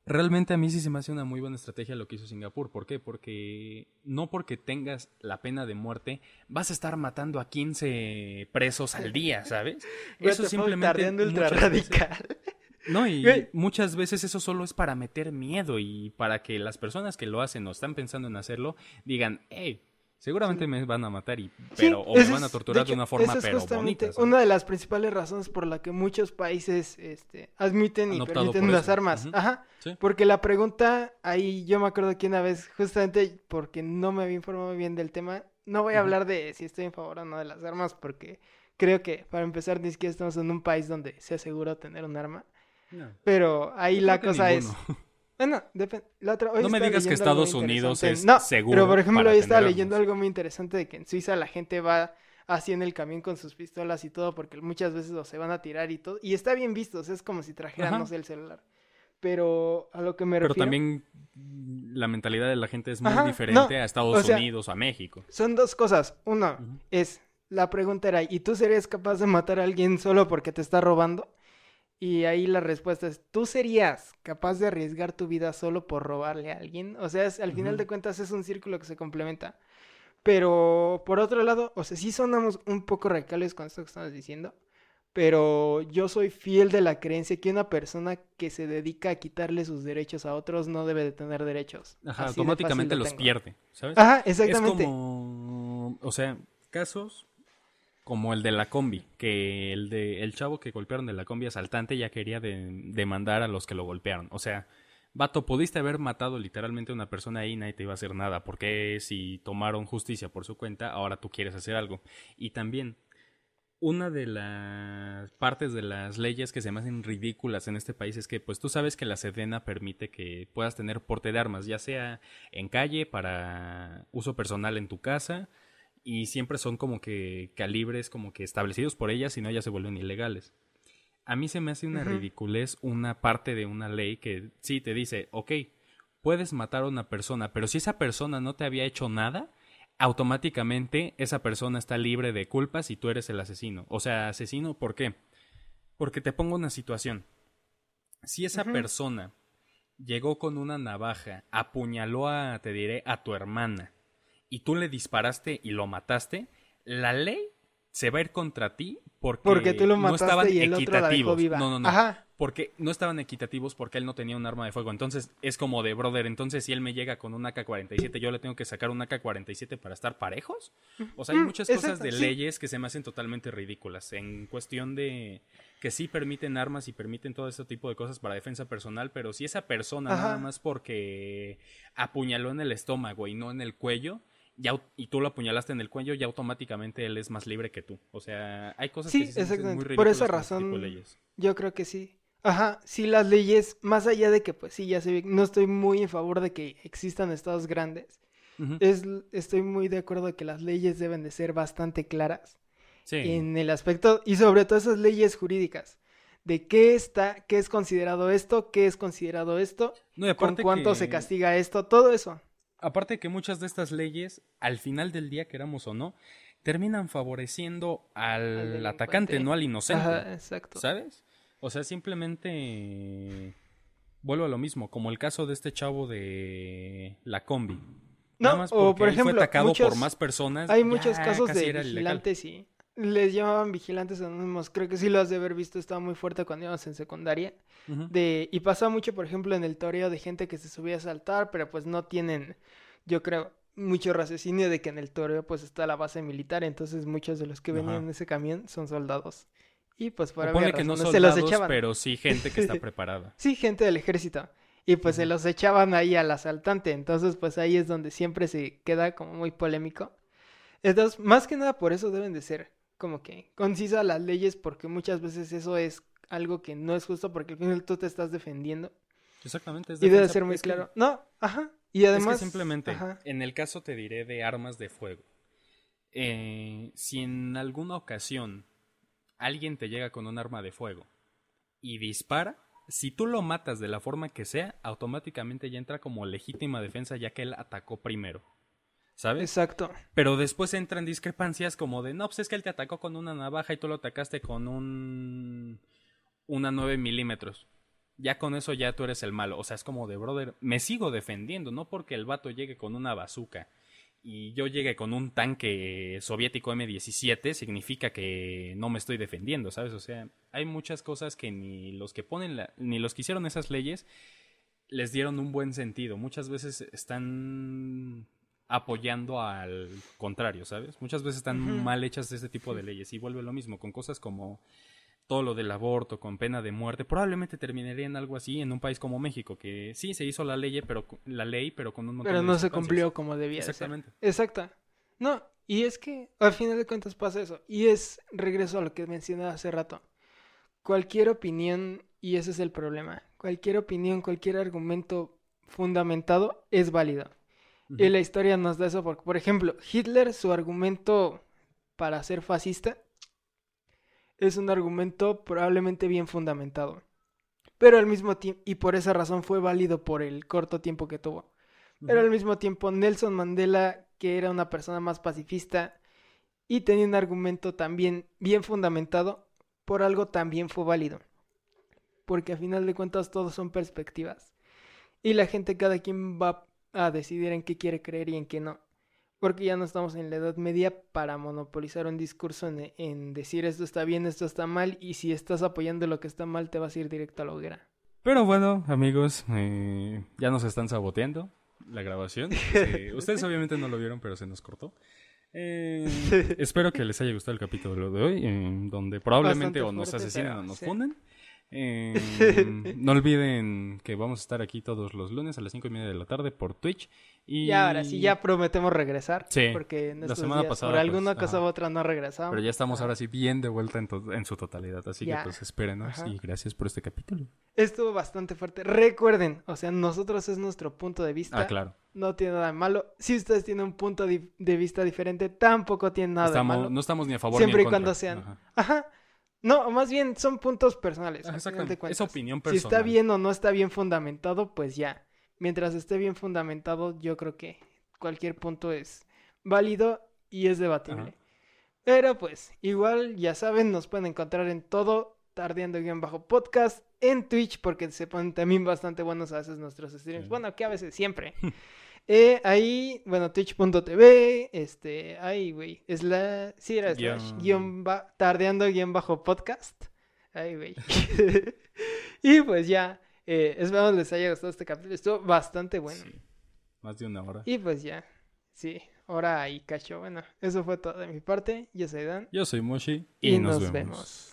realmente a mí sí se me hace una muy buena estrategia lo que hizo Singapur. ¿Por qué? Porque no porque tengas la pena de muerte vas a estar matando a 15 presos al día, ¿sabes? Eso simplemente ultra radical. No, y muchas veces eso solo es para meter miedo y para que las personas que lo hacen o están pensando en hacerlo digan, hey, Seguramente me van a matar, y, pero, o me van a torturar de, una forma, pero bonita. Una de las principales razones por la que muchos países este, admiten y permiten las armas. Ajá. Porque la pregunta, ahí yo me acuerdo que una vez, justamente porque no me había informado bien del tema, no voy a hablar de si estoy en favor o no de las armas, porque creo que para empezar ni siquiera estamos en un país donde se asegura tener un arma. Pero ahí la cosa es... La otra, no me digas que Estados Unidos es no, seguro. Pero por ejemplo, hoy estaba leyendo algo muy interesante de que en Suiza la gente va así en el camión con sus pistolas y todo, porque muchas veces se van a tirar y todo. Y está bien visto, es como si trajeran, el celular. Pero a lo que me refiero. Pero también la mentalidad de la gente es muy diferente a Estados Unidos, a México. Son dos cosas. Uno es, la pregunta era, ¿y tú serías capaz de matar a alguien solo porque te está robando? Y ahí la respuesta es, ¿tú serías capaz de arriesgar tu vida solo por robarle a alguien? O sea, al final de cuentas es un círculo que se complementa. Pero por otro lado, o sea, sí sonamos un poco radicales con esto que estamos diciendo, pero yo soy fiel de la creencia que una persona que se dedica a quitarle sus derechos a otros no debe de tener derechos. Ajá, automáticamente los pierde, ¿sabes? Ajá, exactamente. Es como, o sea, casos como el de la combi, que el de el chavo que golpearon de la combi asaltante ya quería demandar a los que lo golpearon. O sea, vato, pudiste haber matado literalmente a una persona ahí y nadie te iba a hacer nada. Porque si tomaron justicia por su cuenta, ahora tú quieres hacer algo. Y también, una de las partes de las leyes que se me hacen ridículas en este país es que, pues tú sabes que la Sedena permite que puedas tener porte de armas, ya sea en calle, para uso personal en tu casa, y siempre son como que calibres como que establecidos por ellas, si no ellas se vuelven ilegales. A mí se me hace una ridiculez una parte de una ley que sí te dice, ok, puedes matar a una persona, pero si esa persona no te había hecho nada, automáticamente esa persona está libre de culpas y tú eres el asesino. O sea, asesino, ¿por qué? Porque te pongo una situación. Si esa persona llegó con una navaja, apuñaló a, te diré, a tu hermana, y tú le disparaste y lo mataste, la ley se va a ir contra ti porque, tú lo no estaban y el equitativos. Otro la No, no, no. Porque no estaban equitativos porque él no tenía un arma de fuego. Entonces es como de brother. Entonces, si él me llega con un AK-47, yo le tengo que sacar un AK-47 para estar parejos. O sea, hay mm, muchas cosas de leyes que se me hacen totalmente ridículas. En cuestión de que sí permiten armas y permiten todo ese tipo de cosas para defensa personal, pero si esa persona nada más porque apuñaló en el estómago y no en el cuello, y tú lo apuñalaste en el cuello, ya automáticamente él es más libre que tú. O sea, hay cosas que sí son muy Por esa razón, yo creo que sí. Ajá, sí, las leyes, más allá de que, pues sí, ya sé, no estoy muy en favor de que existan estados grandes. es, estoy muy de acuerdo de que las leyes deben de ser bastante claras. Sí. En el aspecto, y sobre todo esas leyes jurídicas de qué está, qué es considerado esto, qué es considerado esto, no, con cuánto se castiga esto, todo eso aparte que muchas de estas leyes, al final del día, queramos o no, terminan favoreciendo al, atacante, no al inocente. exacto. ¿Sabes? O sea, simplemente vuelvo a lo mismo, como el caso de este chavo de la combi. No, o por ejemplo, fue atacado por más personas. Hay muchos casos de vigilantes y les llamaban vigilantes anónimos. Creo que sí lo has de haber visto, estaba muy fuerte cuando íbamos en secundaria. de, y pasa mucho, por ejemplo, en el toreo de gente que se subía a saltar, pero pues no tienen, yo creo, mucho raciocinio de que en el toreo pues está la base militar, entonces muchos de los que venían en ese camión son soldados. Y pues para ver que no se los echaban. pero sí gente que está preparada. sí, gente del ejército. Y pues se los echaban ahí al asaltante, entonces pues ahí es donde siempre se queda como muy polémico. Entonces, más que nada por eso deben de ser como que concisa las leyes porque muchas veces eso es algo que no es justo porque al final tú te estás defendiendo. Exactamente. Es y debe ser muy claro. No, ajá. Y además... Es que simplemente, en el caso te diré de armas de fuego. Eh, si en alguna ocasión alguien te llega con un arma de fuego y dispara, si tú lo matas de la forma que sea, automáticamente ya entra como legítima defensa ya que él atacó primero. ¿Sabes? Exacto. Pero después entran discrepancias como de, no, pues es que él te atacó con una navaja y tú lo atacaste con un... una 9 milímetros. Ya con eso ya tú eres el malo. O sea, es como de, brother, me sigo defendiendo, no porque el vato llegue con una bazooka y yo llegue con un tanque soviético M17, significa que no me estoy defendiendo, ¿sabes? O sea, hay muchas cosas que ni los que ponen, la, ni los que hicieron esas leyes les dieron un buen sentido. Muchas veces están apoyando al contrario, ¿sabes? Muchas veces están mal hechas este tipo de leyes y vuelve lo mismo con cosas como todo lo del aborto con pena de muerte, probablemente terminaría en algo así en un país como México, que sí se hizo la ley, pero la ley, pero con un montón Pero de no se cumplió como debía de ser. Exactamente. Exacto. No, y es que al final de cuentas pasa eso. Y es regreso a lo que mencionaba hace rato. Cualquier opinión, y ese es el problema, cualquier opinión, cualquier argumento fundamentado es válido. Y la historia nos da eso porque, por ejemplo, Hitler, su argumento para ser fascista es un argumento probablemente bien fundamentado. Pero al mismo tiempo, y por esa razón fue válido por el corto tiempo que tuvo. Pero al mismo tiempo, Nelson Mandela, que era una persona más pacifista y tenía un argumento también bien fundamentado, por algo también fue válido. Porque a final de cuentas todos son perspectivas. Y la gente, cada quien va a decidir en qué quiere creer y en qué no. Porque ya no estamos en la Edad Media para monopolizar un discurso en, en decir esto está bien, esto está mal, y si estás apoyando lo que está mal, te vas a ir directo a la hoguera. Pero bueno, amigos, eh, ya nos están saboteando la grabación. Eh, ustedes obviamente no lo vieron, pero se nos cortó. Eh, espero que les haya gustado el capítulo de hoy, donde probablemente Bastante o nos asesinan o nos sí. funden. Eh, no olviden que vamos a estar aquí todos los lunes a las cinco y media de la tarde por Twitch. Y Y ahora sí, ya prometemos regresar. Sí, Porque en la semana días, pasada, por alguna pues, cosa ajá. u otra no regresamos. Pero ya estamos ahora sí bien de vuelta en, en su totalidad. Así Ya. que pues espérenos Ajá. y gracias por este capítulo. Estuvo bastante fuerte. Recuerden, o sea, nosotros es nuestro punto de vista. Ah, claro. No tiene nada de malo. Si ustedes tienen un punto de vista diferente, tampoco tiene nada Estamos- de malo. no estamos ni a favor Siempre ni y en cuando contra. sean. Ajá. Ajá. No, más bien son puntos personales. Exactamente. Es opinión Si personal. está bien o no está bien fundamentado, pues ya. Mientras esté bien fundamentado, yo creo que cualquier punto es válido y es debatible. Ajá. Pero pues, igual, ya saben, nos pueden encontrar en todo, tardeando-podcast, en Twitch, porque se ponen también bastante buenos a veces nuestros streams. Sí. Bueno, que a veces, siempre. Eh, ahí, bueno, twitch.tv, este, ahí, güey, es la, sí era slash, Guión- guion ba- tardeando guion bajo podcast. Ahí, güey. y pues ya, eh, esperamos les haya gustado este capítulo, estuvo bastante bueno. Sí. Más de una hora. Y pues ya, sí, hora y cacho. Bueno, eso fue todo de mi parte. Yo soy Dan. Yo soy Moshi Y, nos, vemos.